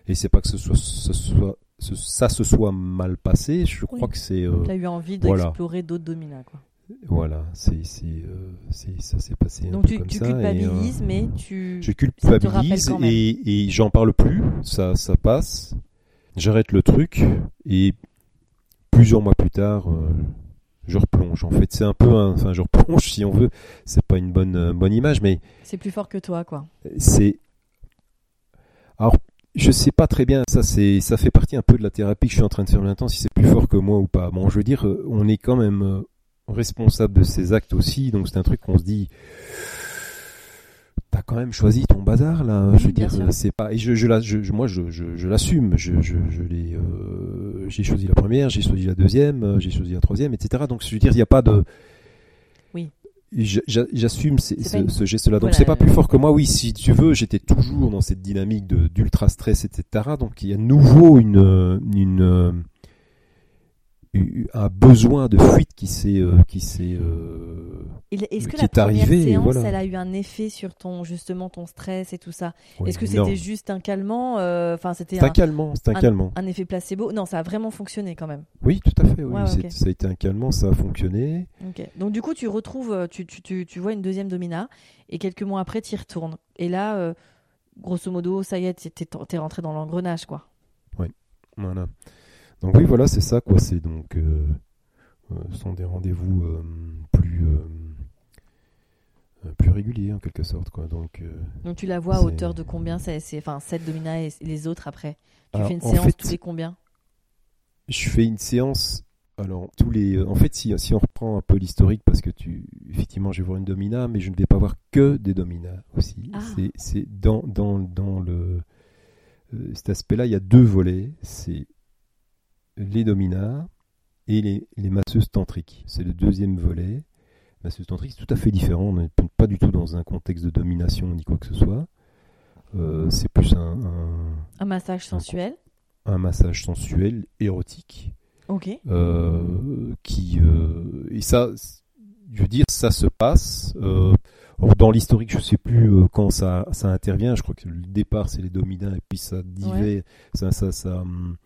et c'est pas que ce soit, ce soit, ce- ça se soit mal passé. Je crois que c'est, euh, Tu as eu envie voilà. d'explorer d'autres dominas. Quoi. voilà, c'est, c'est, euh, ça s'est passé un Donc peu tu, comme tu ça. et, euh, culpabilises, mais tu. je culpabilise et, et j'en parle plus, ça, ça passe. J'arrête le truc et plusieurs mois plus tard, euh, je replonge. En fait, c'est un peu, un- enfin, je replonge si on veut. C'est pas une bonne, euh, bonne image, mais C'est plus fort que toi, quoi. c'est. Alors, je sais pas très bien. Ça, c'est, ça fait partie un peu de la thérapie que je suis en train de faire maintenant. Si c'est plus fort que moi ou pas. Bon, je veux dire, euh, on est quand même responsable de ses actes aussi. Donc, c'est un truc qu'on se dit. T'as quand même choisi ton bazar là. Je veux dire, euh, c'est pas. Et je, je, la- je- moi, je, je, je l'assume. Je, je, je l'ai. euh, j'ai choisi la première, j'ai choisi la deuxième, euh, j'ai choisi la troisième, etc. Donc, je veux dire, il n'y a pas de. Oui. J'a- j'a- J'assume ce, pas une- ce geste-là. Donc Voilà. c'est pas plus fort que moi. Oui, si tu veux, j'étais toujours dans cette dynamique d'ultra stress, etc. Donc il y a nouveau une euh, une eu- un besoin de fuite qui s'est euh, qui s'est euh, Est-ce que la est première séance, voilà. elle a eu un effet sur ton justement ton stress et tout ça Est-ce que c'était juste un calmant euh, Enfin, c'était un un, calmant, c'est un, un- calmant. un effet placebo Non, ça a vraiment fonctionné quand même. Oui, tout à fait. Oui, Ouais, ouais, c'est- ok. ça a été un calmant, ça a fonctionné. Donc du coup, tu retrouves, tu, tu, tu, tu vois une deuxième domina et quelques mois après, tu y retournes. Et là, euh, grosso modo, ça y est, t'es- t'es rentré dans l'engrenage, quoi. Voilà. Donc oui, voilà, c'est ça quoi. C'est donc euh, euh, ce sont des rendez-vous euh, plus plus réguliers en quelque sorte quoi. Donc Donc tu la vois à hauteur de combien C'est enfin cette domina et les autres après? Tu Alors, fais une séance fait, tous les combien? je fais une séance. Alors tous les, en fait, si, si on reprend un peu l'historique, parce que tu, effectivement, je vais voir une domina, mais je ne vais pas voir que des dominas aussi. Ah. C'est, dans, dans, dans le, cet aspect-là, il y a deux volets. C'est les dominas et les, les masseuses tantriques. C'est le deuxième volet. masseuse tantrique, c'est tout à fait différent. On n'est pas du tout dans un contexte de domination ni quoi que ce soit. Euh, c'est plus un, un, massage sensuel. Un, massage sensuel, érotique. Ok. Euh, qui euh, et ça, je veux dire, ça se passe. dans l'historique, je sais plus quand ça, ça intervient. Je crois que le départ, c'est les dominants et puis ça ça, ça, ça, hum,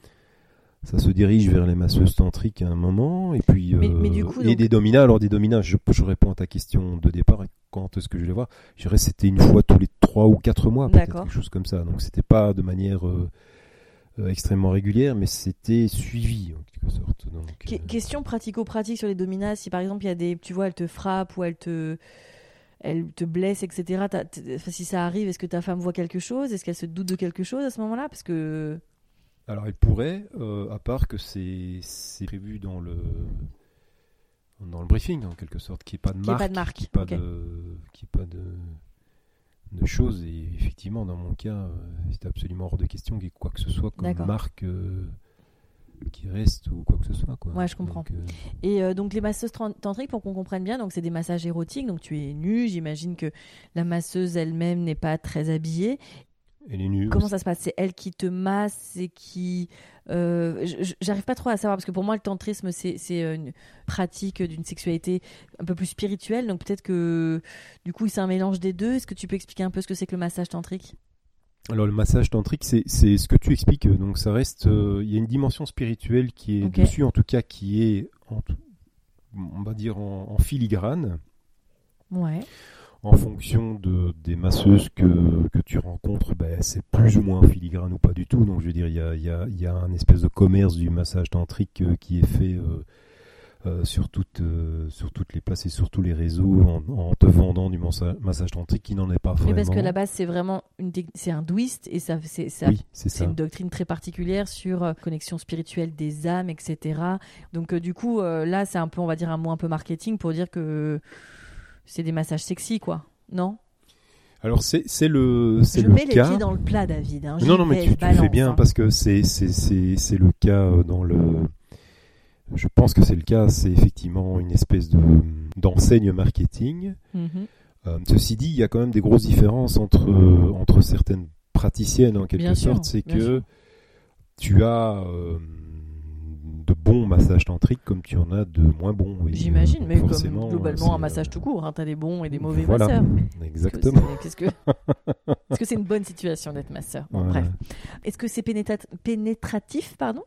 ça se dirige vers les masseuses tantriques à un moment, et puis euh, et des dominas. Alors des dominas, je, je, réponds à ta question de départ. Quand est-ce que je les vois Je dirais c'était une fois tous les trois ou quatre mois, peut-être quelque chose comme ça. Donc c'était pas de manière euh, euh, extrêmement régulière, mais c'était suivi en quelque sorte. Donc, question pratico-pratique sur les dominas. Si par exemple il y a des, tu vois, elles te frappent ou elles te elle te blesse, etc. Si ça arrive, est-ce que ta femme voit quelque chose? Est-ce qu'elle se doute de quelque chose à ce moment-là? Parce que alors elle pourrait, euh, à part que c'est prévu dans le dans le briefing en quelque sorte, qu'il n'y ait pas de marque, pas de marque, pas de, pas de, de choses. Et effectivement, dans mon cas, euh, c'est absolument hors de question qu'il y ait quoi que ce soit comme marque euh, qui reste ou quoi que ce soit. Quoi. Ouais, je comprends. et donc les masseuses tantriques, pour qu'on comprenne bien, donc c'est des massages érotiques. Donc tu es nu, j'imagine que la masseuse elle-même n'est pas très habillée Comment ça se passe? C'est elle qui te masse, c'est qui. Euh, j'arrive pas trop à savoir parce que pour moi le tantrisme c'est une pratique d'une sexualité un peu plus spirituelle, donc peut-être que du coup c'est un mélange des deux. Est-ce que tu peux expliquer un peu ce que c'est que le massage tantrique? Alors le massage tantrique, c'est ce que tu expliques. Donc ça reste, euh, il y a une dimension spirituelle qui est dessus, en tout cas qui est, on va dire en, en filigrane. Ouais en fonction de, des masseuses que, que tu rencontres, ben, c'est plus ou moins filigrane ou pas du tout. Donc je veux dire, il y a, y, a, y a, un espèce de commerce du massage tantrique euh, qui est fait euh, euh, sur, toutes, sur toutes les places et sur tous les réseaux en, te vendant du massage tantrique qui n'en est pas vraiment. parce que la base, c'est vraiment une c'est hindouiste et ça, c'est, ça, c'est, une doctrine très particulière sur connexion spirituelle des âmes, etc. Donc du coup, là, c'est un peu, on va dire, un mot un peu marketing pour dire que c'est des massages sexy, quoi. Non? Alors c'est c'est le c'est le mets les pieds dans le plat, David. Hein. Non non mais tu, fais bien hein. parce que c'est c'est c'est le cas euh, dans le. Je pense que c'est le cas. C'est effectivement une espèce de d'enseigne marketing. Mm-hmm. Euh, ceci dit, il y a quand même des grosses différences entre entre certaines praticiennes en quelque sorte. C'est que tu as euh, de bons massages tantriques comme tu en as de moins bons. J'imagine, mais comme globalement un massage tout court, hein, tu as des bons et des mauvais masseurs. Exactement. Est-ce que c'est -ce une bonne situation d'être masseur? Bref. Est-ce que c'est pénétratif pardon?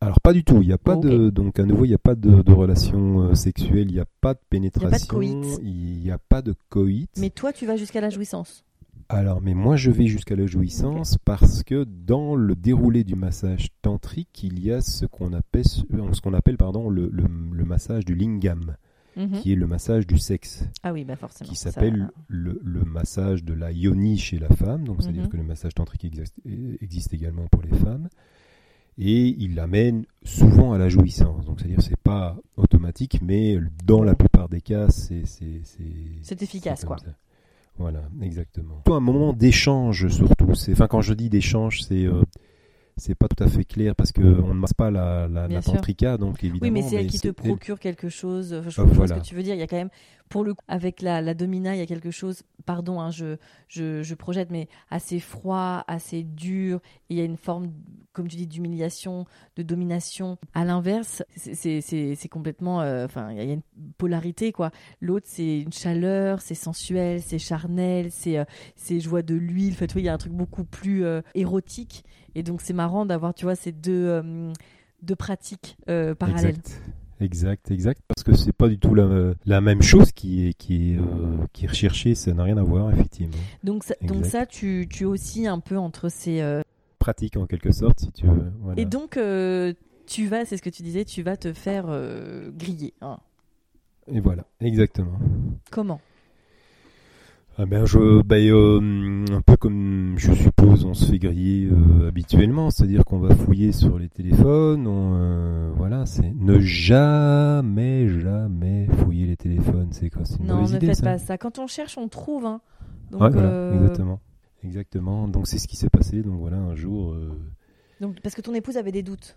Alors pas du tout, il n'y a pas de donc à nouveau il n'y a pas de, relation euh, sexuelle, il n'y a pas de pénétration, il n'y a pas de coït. Mais toi tu vas jusqu'à la jouissance. Alors, mais moi je vais jusqu'à la jouissance parce que dans le déroulé du massage tantrique, il y a ce qu'on appelle, ce qu'on appelle pardon, le, le, massage du lingam, mhm. qui est le massage du sexe. Ah oui, bah forcément. Qui s'appelle le, le, massage de la yoni chez la femme. Donc, c'est-à-dire mhm. que le massage tantrique existe, existe, également pour les femmes. Et il l'amène souvent à la jouissance. Donc, c'est-à-dire c'est pas automatique, mais dans la plupart des cas, c'est c'est efficace, quoi. Voilà, exactement. Un moment d'échange surtout. Enfin, quand je dis d'échange, c'est euh, c'est pas tout à fait clair parce qu'on ne masse pas la, la, la tantrika, donc évidemment. Oui, mais c'est elle qui te procure quelque chose. Je, vois ce que tu veux dire. Il y a quand même, pour le coup, avec la, la domina, il y a quelque chose, pardon, hein, je, je, je, projette, mais assez froid, assez dur. il y a une forme, comme tu dis, d'humiliation, de domination. À l'inverse, c'est complètement. Euh, enfin, il y a une polarité, quoi. L'autre, c'est une chaleur, c'est sensuel, c'est charnel, c'est euh, joie de l'huile. En fait, il y a un truc beaucoup plus euh, érotique. Et donc c'est marrant d'avoir, tu vois, ces deux, euh, deux pratiques euh, parallèles. Exact. Exact, exact, parce que c'est pas du tout la, la, même chose qui est, qui est, euh, qui est recherchée, ça n'a rien à voir, effectivement. Donc ça, donc ça tu, tu es aussi un peu entre ces... Pratiques, en quelque sorte, si tu veux. Et donc, tu vas, c'est ce que tu disais, tu vas te faire griller. Hein. Et voilà, exactement. Comment? Ah ben je, ben, euh, un peu comme je suppose on se fait griller euh, habituellement, c'est-à-dire qu'on va fouiller sur les téléphones, on, euh, voilà, c'est ne jamais, jamais fouiller les téléphones, c'est quoi, une Non, ne faites pas ça. Quand on cherche, on trouve. Hein. Donc, voilà, exactement, exactement. Donc c'est ce qui s'est passé. Donc voilà, un jour. Donc parce que ton épouse avait des doutes.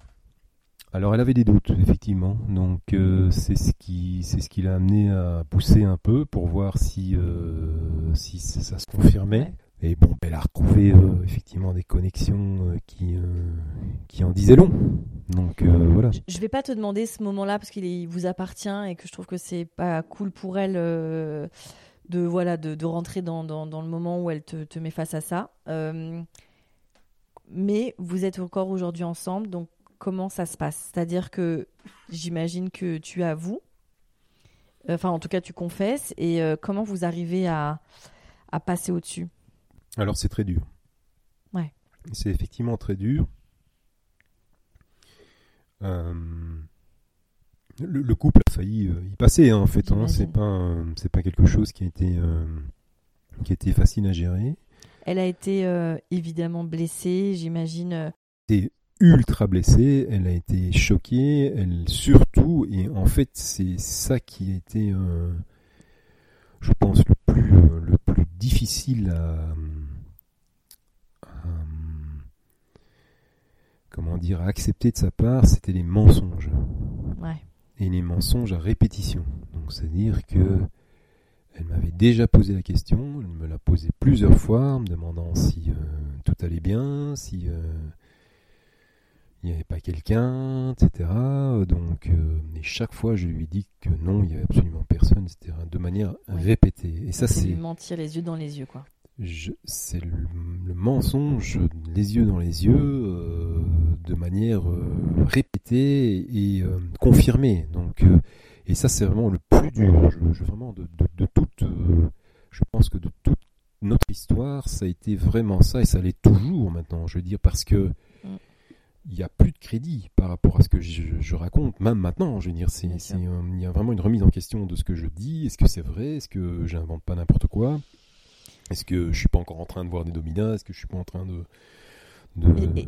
Alors elle avait des doutes effectivement, donc euh, c'est ce qui c'est ce qui l'a amené à pousser un peu pour voir si euh, si ça se confirmait. Et bon, elle a retrouvé euh, effectivement des connexions qui qui en disaient long. Donc voilà. Je vais pas te demander ce moment-là parce qu'il vous appartient et que je trouve que c'est pas cool pour elle de voilà de, de rentrer dans, dans, dans, le moment où elle te, te met face à ça. mais vous êtes encore aujourd'hui ensemble, donc comment ça se passe C'est-à-dire que j'imagine que tu avoues, enfin en tout cas tu confesses, et euh, comment vous arrivez à, passer au-dessus? Alors c'est très dur. Ouais. C'est effectivement très dur. Euh, le, couple a failli euh, y passer hein, en fait. Hein. c'est pas c'est pas quelque chose qui a été qui a été facile à gérer. Elle a été évidemment blessée, j'imagine ultra blessée, elle a été choquée, elle surtout, et en fait c'est ça qui a été, euh, je pense, le plus, euh, le plus difficile à, comment dire, à accepter de sa part, c'était les mensonges. Et les mensonges à répétition. Donc c'est-à-dire que elle m'avait déjà posé la question, elle me l'a posé plusieurs fois, en me demandant si euh, tout allait bien, si il n'y avait pas quelqu'un, etc. Donc, euh, et chaque fois, je lui dis que non, il n'y avait absolument personne, etc. De manière répétée. Et ça, c'est mentir les yeux dans les yeux, quoi. C'est le, mensonge, les yeux dans les yeux, euh, de manière euh, répétée et confirmée. Donc, et ça, c'est vraiment le plus dur. Je, vraiment de, de, toute, je pense que de toute notre histoire, ça a été vraiment ça et ça l'est toujours maintenant. Je veux dire parce que il n'y a plus de crédit par rapport à ce que je, raconte, même maintenant. Je veux dire, c'est, il y a vraiment une remise en question de ce que je dis. Est-ce que c'est vrai? Est-ce que j'invente pas n'importe quoi? Est-ce que je suis pas encore en train de voir des dominats Est-ce que je suis pas en train de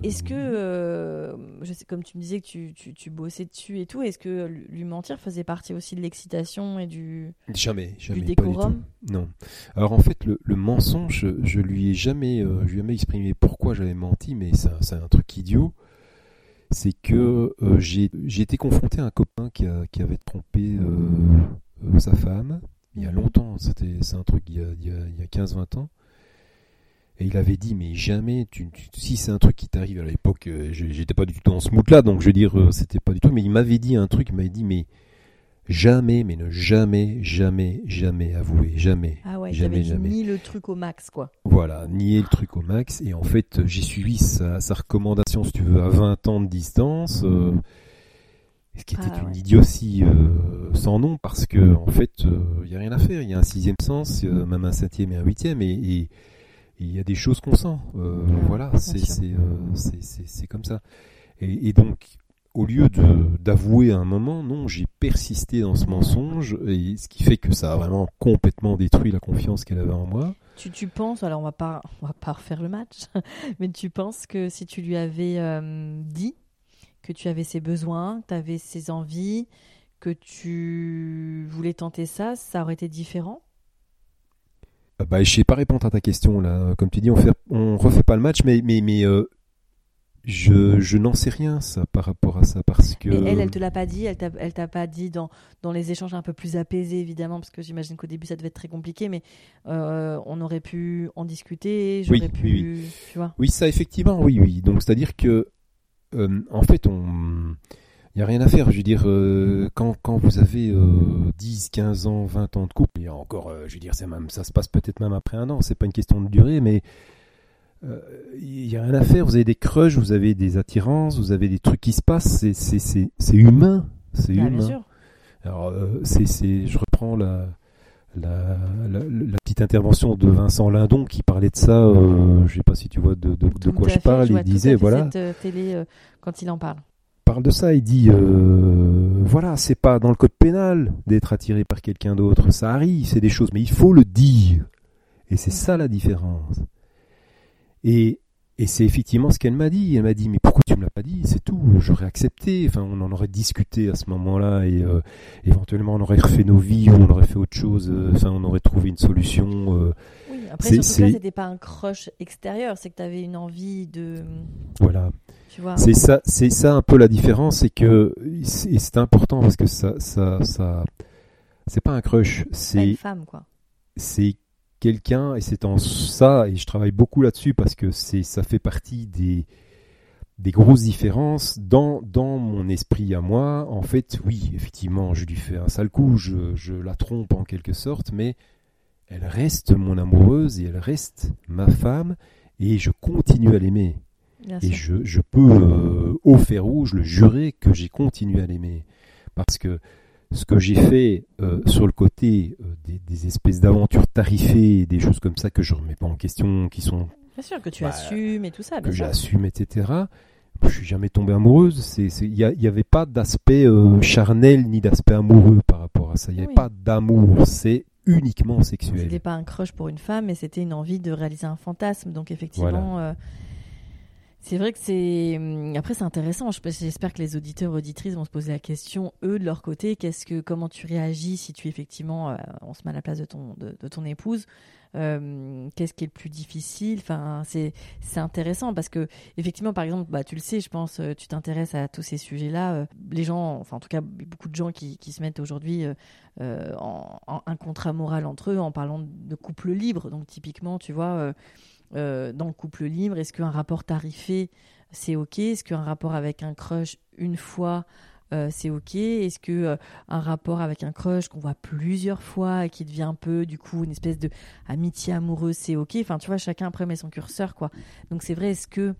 Est-ce que, euh, je sais, comme tu me disais que tu, tu, bossais dessus et tout, est-ce que lui mentir faisait partie aussi de l'excitation et du jamais, jamais, du décorum? Non. Alors en fait, le, mensonge, je lui ai jamais, euh, je lui ai jamais exprimé pourquoi j'avais menti, mais c'est un truc idiot c'est que euh, j'ai été confronté à un copain qui, avait trompé euh, euh, sa femme il y a longtemps, c'est un truc il y a, il 15-20 ans. Et il avait dit, mais jamais, tu, si c'est un truc qui t'arrive à l'époque, j'étais pas du tout dans ce mood-là, donc je veux dire, c'était pas du tout, mais il m'avait dit un truc, il m'avait dit, mais jamais, mais ne jamais, jamais, jamais avouer, jamais. Ah ouais, jamais, jamais. Ni le truc au max, quoi. Voilà, nier le truc au max. Et en fait, j'ai suivi sa, recommandation, si tu veux, à 20 ans de distance. Euh, ce qui était ah une idiotie euh, sans nom, parce que en fait, il euh, n'y a rien à faire. Il y a un sixième sens, même un septième et un huitième, et il y a des choses qu'on sent. voilà, c'est comme ça. Et, et donc, au lieu d'avouer à un moment, non, j'ai persisté dans ce mensonge, et ce qui fait que ça a vraiment complètement détruit la confiance qu'elle avait en moi. Tu, tu penses, alors on va pas, on va pas refaire le match, mais tu penses que si tu lui avais euh, dit que tu avais ses besoins, que tu avais ses envies, que tu voulais tenter ça, ça aurait été différent? Euh, bah, je sais pas répondre à ta question là. Comme tu dis, on fait, on refait pas le match, mais mais mais euh, je, je n'en sais rien ça par rapport à ça parce que. Mais elle, elle te l'a pas dit, elle t'a, elle t'a pas dit dans, dans les échanges un peu plus apaisés évidemment parce que j'imagine qu'au début ça devait être très compliqué, mais euh, on aurait pu en discuter, j'aurais oui, pu, oui, tu vois. Oui, ça effectivement, oui, oui. Donc c'est à dire que euh, en fait on il n'y a rien à faire. Je veux dire, euh, quand, quand vous avez 10, 15 ans, 20 ans de couple, et encore, je veux dire, c'est même, ça se passe peut-être même après un an, c'est pas une question de durée, mais il euh, n'y a rien à faire. Vous avez des crushs, vous avez des attirances, vous avez des trucs qui se passent. C'est humain. C'est bah, humain. Alors, euh, c'est, je reprends la, la, la, petite intervention de Vincent Lindon qui parlait de ça. Euh, je sais pas si tu vois de, de, quoi je parle. il disait voilà. Cette télé quand il en parle. Parle de ça. Il dit voilà, c'est pas dans le code pénal d'être attiré par quelqu'un d'autre. Ça arrive, c'est des choses, mais il faut le dire. Et c'est ça la différence. Et, et c'est effectivement ce qu'elle m'a dit. Elle m'a dit, mais pourquoi tu me l'as pas dit? C'est tout. J'aurais accepté. Enfin, on en aurait discuté à ce moment-là et euh, éventuellement on aurait refait nos vies ou on aurait fait autre chose. Euh, enfin, on aurait trouvé une solution. Euh. Oui, Après, surtout là, c'était pas un crush extérieur, c'est que tu avais une envie de. Voilà. C'est ça, c'est ça un peu la différence, c'est que c'est important parce que ça, ça, ça, c'est pas un crush, c'est une femme quoi. C'est quelqu'un et c'est en ça et je travaille beaucoup là-dessus parce que c'est ça fait partie des des grosses différences dans, dans mon esprit à moi. En fait, oui, effectivement, je lui fais un sale coup, je, je la trompe en quelque sorte, mais elle reste mon amoureuse et elle reste ma femme et je continue à l'aimer. Et je, je peux, euh, au fer rouge, le jurer que j'ai continué à l'aimer. Parce que ce que j'ai fait euh, sur le côté euh, des, des, espèces d'aventures tarifées, des choses comme ça que je remets pas en question, qui sont... Bien sûr, que tu bah, assumes et tout ça. Que j'assume, etc. Je suis jamais tombé amoureuse. Il n'y avait pas d'aspect euh, charnel ni d'aspect amoureux par rapport à ça. Il n'y avait pas d'amour. C'est uniquement sexuel. C'était pas un crush pour une femme, mais c'était une envie de réaliser un fantasme. Donc effectivement, c'est vrai que c'est. Hum, après, c'est intéressant. J'espère que les auditeurs auditrices vont se poser la question, eux, de leur côté, comment tu réagis si tu effectivement, euh, on se met à la place de ton, de, ton épouse. Euh, qu'est-ce qui est le plus difficile? Enfin, c'est c'est intéressant parce que effectivement, par exemple, bah tu le sais, je pense, euh, tu t'intéresses à tous ces sujets-là. les gens, enfin en tout cas, beaucoup de gens qui, qui se mettent aujourd'hui en, en, un contrat moral entre eux en parlant de couple libre. Donc typiquement, tu vois dans le couple libre Est-ce qu'un rapport tarifé, c'est OK? Est-ce qu'un rapport avec un crush une fois, euh, c'est OK? Est-ce que euh, un rapport avec un crush qu'on voit plusieurs fois et qui devient un peu, du coup, une espèce de amitié amoureuse, c'est OK? Enfin, tu vois, chacun après met son curseur, quoi. Donc, c'est vrai, est-ce que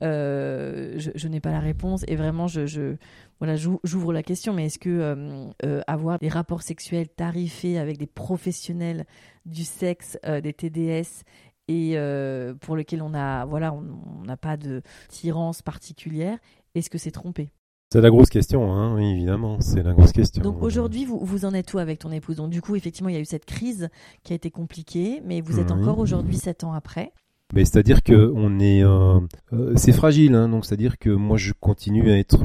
je, n'ai pas la réponse et vraiment je, je voilà j'ouvre la question mais est-ce que avoir des rapports sexuels tarifés avec des professionnels du sexe des TDS et euh, pour lequel on a voilà on n'a pas de tirance particulière est-ce que c'est trompé? C'est la grosse question, hein, évidemment, c'est la grosse question. Donc aujourd'hui, vous, vous en êtes où avec ton épouse? Donc du coup, effectivement, il y a eu cette crise qui a été compliquée, mais vous êtes encore aujourd'hui, sept ans après. Mais c'est-à-dire que on est, euh, euh, c'est fragile, hein, donc c'est-à-dire que moi je continue à être,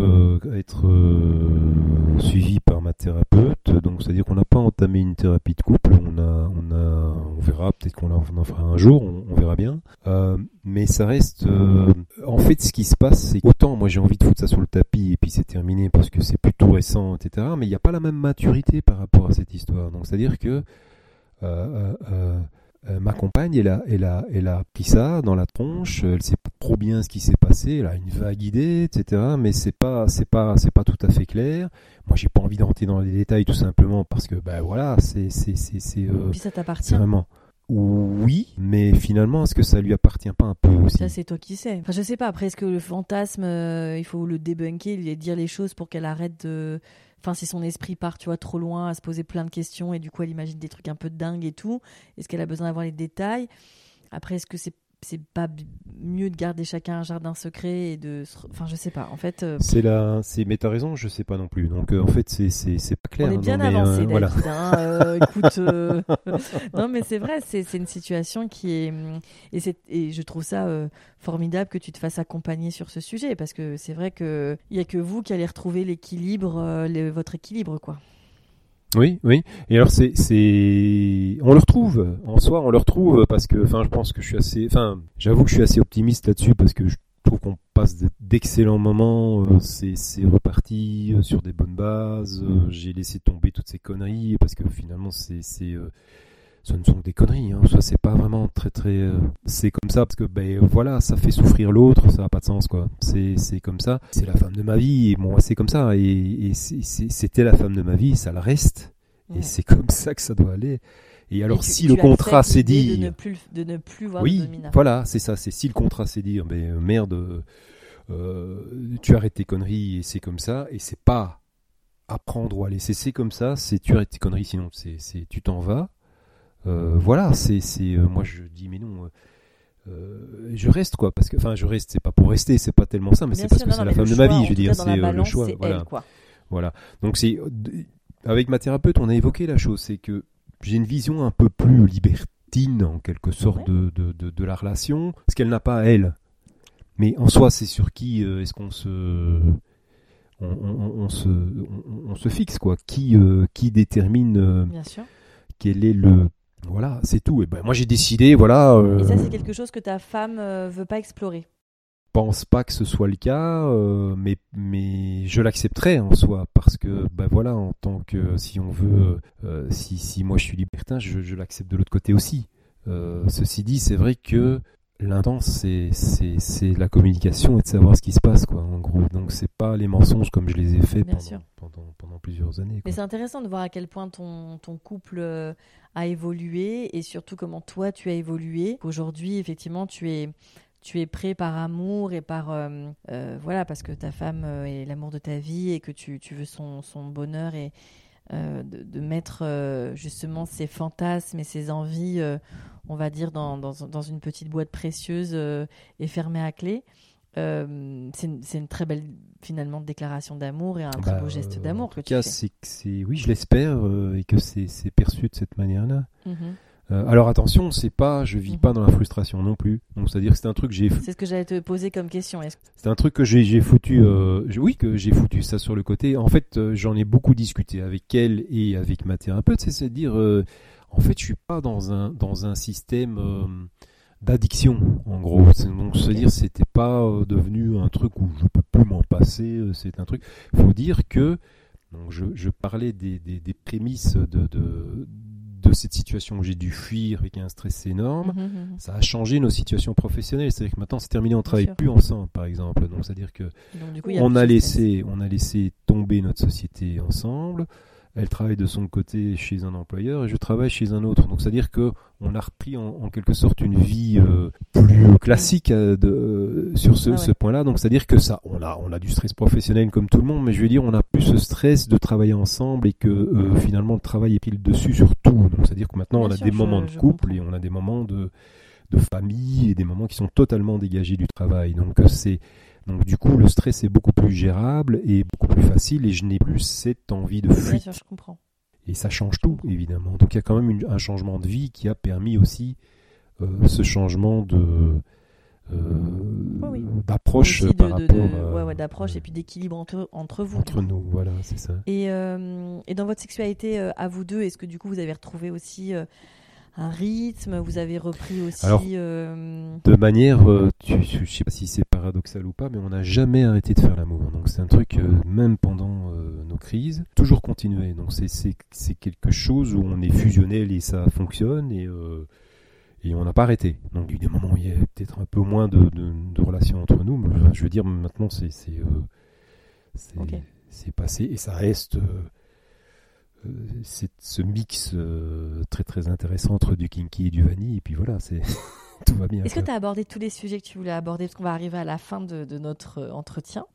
à être suivi par ma thérapeute, donc c'est-à-dire qu'on n'a pas entamé une thérapie de couple, on a, on a, on verra, peut-être qu'on en fera un jour, on, verra bien. Euh, mais ça reste, euh, en fait, ce qui se passe, c'est autant moi j'ai envie de foutre ça sur le tapis et puis c'est terminé parce que c'est plutôt récent, etc. Mais il n'y a pas la même maturité par rapport à cette histoire. Donc c'est-à-dire que euh, ma compagne, elle a, elle, a, elle a pris ça dans la tronche, elle pas trop bien ce qui s'est passé, a une vague idée, etc. Mais c'est pas, c'est pas, c'est pas tout à fait clair. Moi, j'ai pas envie d'entrer dans les détails tout simplement parce que, ben voilà, c'est, c'est, c'est, c'est, euh, Puis ça t'appartient. Vraiment. Oui, mais finalement, est-ce que ça lui appartient pas un peu aussi? Ça, c'est toi qui sais. Enfin, je sais pas. Après, est-ce que le fantasme, euh, il faut le débunker, lui dire les choses pour qu'elle arrête de enfin si son esprit part tu vois trop loin à se poser plein de questions et du coup elle imagine des trucs un peu dingues et tout est-ce qu'elle a besoin d'avoir les détails? Après est-ce que c'est c'est pas mieux de garder chacun un jardin secret et de enfin je sais pas en fait euh, c'est la c'est mais t'as raison je sais pas non plus donc euh, en fait c'est c'est c'est pas clair on est bien avancé voilà. Hein, écoute non mais c'est vrai c'est c'est une situation qui est et c'est et je trouve ça formidable que tu te fasses accompagner sur ce sujet parce que c'est vrai que il y a que vous qui allez retrouver l'équilibre votre équilibre quoi oui, oui. Et alors c'est, c'est, on le retrouve en soi, on le retrouve parce que, enfin, je pense que je suis assez, enfin, j'avoue que je suis assez optimiste là-dessus parce que je trouve qu'on passe d'excellents moments. Euh, c'est, c'est reparti euh, sur des bonnes bases. Euh, j'ai laissé tomber toutes ces conneries parce que finalement, c'est, c'est, ce ne sont que des conneries. Hein. Ça, c'est pas vraiment très, très. c'est comme ça parce que, ben voilà, ça fait souffrir l'autre, ça n'a pas de sens, quoi. C'est, c'est comme ça. C'est la femme de ma vie. Et bon, c'est comme ça. Et, et c'était la femme de ma vie, ça le reste. Et c'est comme ça que ça doit aller. Et alors, si le contrat c'est dit, de ne plus, de ne plus voir oui, voilà, c'est ça. C'est si le contrat c'est dire, mais euh, merde, euh, tu arrêtes tes conneries et c'est comme ça. Et c'est pas apprendre ou à laisser, c'est comme ça. C'est tu arrêtes tes conneries, sinon c'est, c'est tu t'en vas. Euh, voilà, c'est, c'est, moi je dis mais non. je reste quoi parce que enfin je reste c'est pas pour rester c'est pas tellement ça mais c'est parce que c'est la femme de ma vie je veux dire c'est le choix voilà voilà donc c'est avec ma thérapeute, on a évoqué la chose, c'est que j'ai une vision un peu plus libertine, en quelque sorte, de, de, de, la relation, ce qu'elle n'a pas à elle. Mais en soi, c'est sur qui euh, est-ce qu'on se... On, on, se, on, se fixe, quoi. Qui, euh, qui détermine euh, Bien sûr. quel est le Voilà, c'est tout. Et ben moi j'ai décidé, voilà. Euh, et ça c'est quelque chose que ta femme euh, veut pas explorer. Pense pas que ce soit le cas, euh, mais mais je l'accepterai en soi parce que ben voilà en tant que si on veut, si si moi je suis libertin, je, je l'accepte de l'autre côté aussi. ceci dit, c'est vrai que L'intense, c'est, c'est, c'est la communication et de savoir ce qui se passe, quoi, en gros. Donc, c'est pas les mensonges comme je les ai faits pendant, pendant, plusieurs années. Mais c'est intéressant de voir à quel point ton, ton couple euh, a évolué et surtout comment toi tu as évolué. Aujourd'hui, effectivement, tu es, tu es prêt par amour et par euh, euh, voilà parce que ta femme est l'amour de ta vie et que tu, tu veux son, son bonheur et de, mettre justement ses fantasmes et ses envies on va dire, dans, dans, une petite boîte précieuse euh, et fermée à clé. Euh, c'est une, très belle finalement déclaration d'amour et un très beau bah, geste d'amour que tu cas, fais. oui, je l'espère euh, et que c'est perçu de cette manière-là. Mm-hmm. alors attention, c'est pas, je vis pas dans la frustration non plus. Donc c'est à dire que c'est un truc j'ai. C'est ce que j'allais te poser comme question. C'est un truc que j'ai foutu, oui que j'ai foutu ça sur le côté. En fait, j'en ai beaucoup discuté avec elle et avec ma thérapeute. C'est à dire en fait, je suis pas dans un dans un système euh, d'addiction, en gros. Donc, se dire, c'était pas euh, devenu un truc où je peux plus m'en passer. Euh, c'est un truc. Il faut dire que donc je, je parlais des, des, des prémices de, de, de cette situation où j'ai dû fuir avec un stress énorme, mmh, mmh, mmh. ça a changé nos situations professionnelles. C'est-à-dire que maintenant c'est terminé, on travaille plus ensemble, par exemple. Donc c'est-à-dire que on a laissé, on a laissé tomber notre société ensemble elle travaille de son côté chez un employeur et je travaille chez un autre. Donc c'est-à-dire que on a repris en, quelque sorte une vie euh, plus classique euh, de, euh, sur ce, ah ce point-là. Donc c'est-à-dire que ça, on a, on a du stress professionnel comme tout le monde, mais je veux dire, on a plus ce stress de travailler ensemble et que finalement le travail est pris le dessus sur tout? Donc c'est-à-dire que maintenant on a des moments de couple et on a des moments de, de famille et des moments qui sont totalement dégagés du travail. Donc c'est donc du coup, le stress est beaucoup plus gérable et beaucoup plus facile et je n'ai plus cette envie de fuite. je comprends. Et ça change tout, évidemment. Donc il y a quand même un changement de vie qui a permis aussi euh, ce changement de euh, d'approche par rapport d'approche et puis d'équilibre entre, entre vous entre nous voilà c'est ça et, euh, et dans votre sexualité à vous deux est-ce que du coup vous avez retrouvé aussi un rythme Vous avez repris aussi. Euh, de manière, euh, tu, je sais pas si c'est paradoxal ou pas, mais on n'a jamais arrêté de faire l'amour. Donc c'est un truc, euh, même pendant nos crises, toujours continuer. Donc c'est quelque chose où on est fusionnel et ça fonctionne et et on n'a pas arrêté. Donc il y a des moments où il y a peut-être un peu moins de, de, relations entre nous, mais je veux dire maintenant c'est passé et ça reste euh, ce mix euh, très très intéressant entre du kinky et du vanille et puis voilà c'est tout va bien est-ce que tu as abordé tous les sujets que tu voulais aborder? Parce qu'on va arriver à la fin de, de notre euh, entretien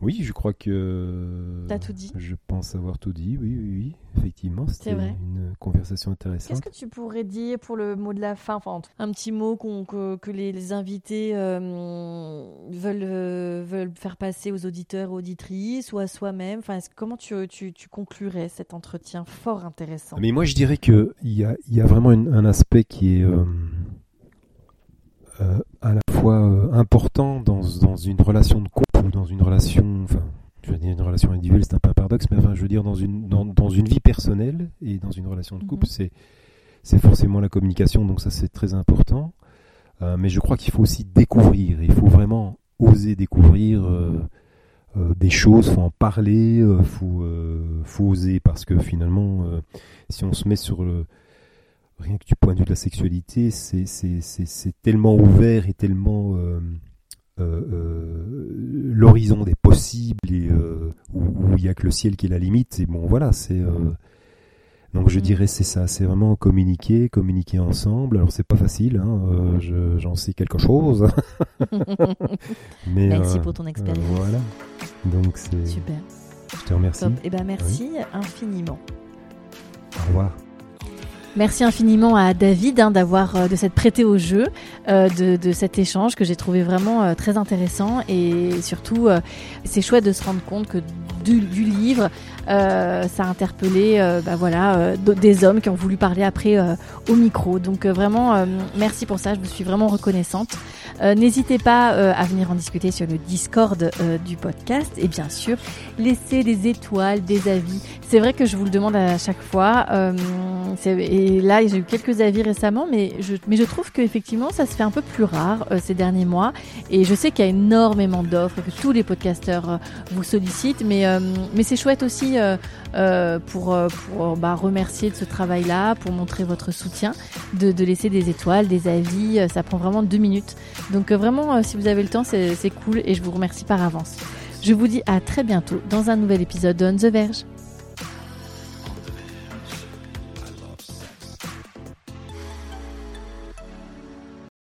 oui, je crois que. T'as tout dit Je pense avoir tout dit, oui, oui, oui. Effectivement, c'était une conversation intéressante. Qu'est-ce que tu pourrais dire pour le mot de la fin enfin, Un petit mot que, que, les, invités euh, veulent, euh, veulent faire passer aux auditeurs, auditrices ou à soi-même? Enfin, Comment tu, tu, tu, conclurais cet entretien fort intéressant? Mais moi, je dirais qu'il y a, y a vraiment un aspect qui est. Euh, à la fois important dans, dans une relation de couple dans une relation, enfin, je veux dire une relation individuelle, c'est un peu un paradoxe, mais enfin, je veux dire dans une, dans, dans une vie personnelle et dans une relation de couple, mhm. c'est, c'est forcément la communication, donc ça c'est très important. Euh, mais je crois qu'il faut aussi découvrir, il faut vraiment oser découvrir euh, euh, des choses, faut en parler, euh, faut, faut oser, parce que finalement, si on se met sur le, rien que du point de vue de la sexualité, c'est, tellement ouvert et tellement euh, euh, l'horizon des possibles et euh, où il n'y a que le ciel qui est la limite. Et bon, voilà, c'est donc je mm. dirais c'est ça, c'est vraiment communiquer, communiquer ensemble. Alors c'est pas facile, hein, j'en sais quelque chose. Mais, merci pour ton expérience. voilà. Donc c'est super. Je te remercie. Et eh ben merci infiniment. Au revoir. Merci infiniment à David hein, d'avoir euh, de s'être prêté au jeu, euh, de, cet échange que j'ai trouvé vraiment euh, très intéressant et surtout c'est chouette de se rendre compte que du, livre. Ça a interpellé bah voilà, des hommes qui ont voulu parler après au micro. Donc vraiment, merci pour ça, je vous suis vraiment reconnaissante. N'hésitez pas à venir en discuter sur le Discord du podcast et bien sûr, laissez des étoiles, des avis. C'est vrai que je vous le demande à chaque fois. et là, j'ai eu quelques avis récemment, mais je, mais je trouve qu'effectivement, ça se fait un peu plus rare ces derniers mois. Et je sais qu'il y a énormément d'offres, que tous les podcasteurs euh, vous sollicitent, mais, euh, mais c'est chouette aussi euh, pour, pour bah, remercier de ce travail-là, pour montrer votre soutien, de, de, laisser des étoiles, des avis. Ça prend vraiment deux minutes. Donc vraiment, si vous avez le temps, c'est cool et je vous remercie par avance. Je vous dis à très bientôt dans un nouvel épisode de On the Verge.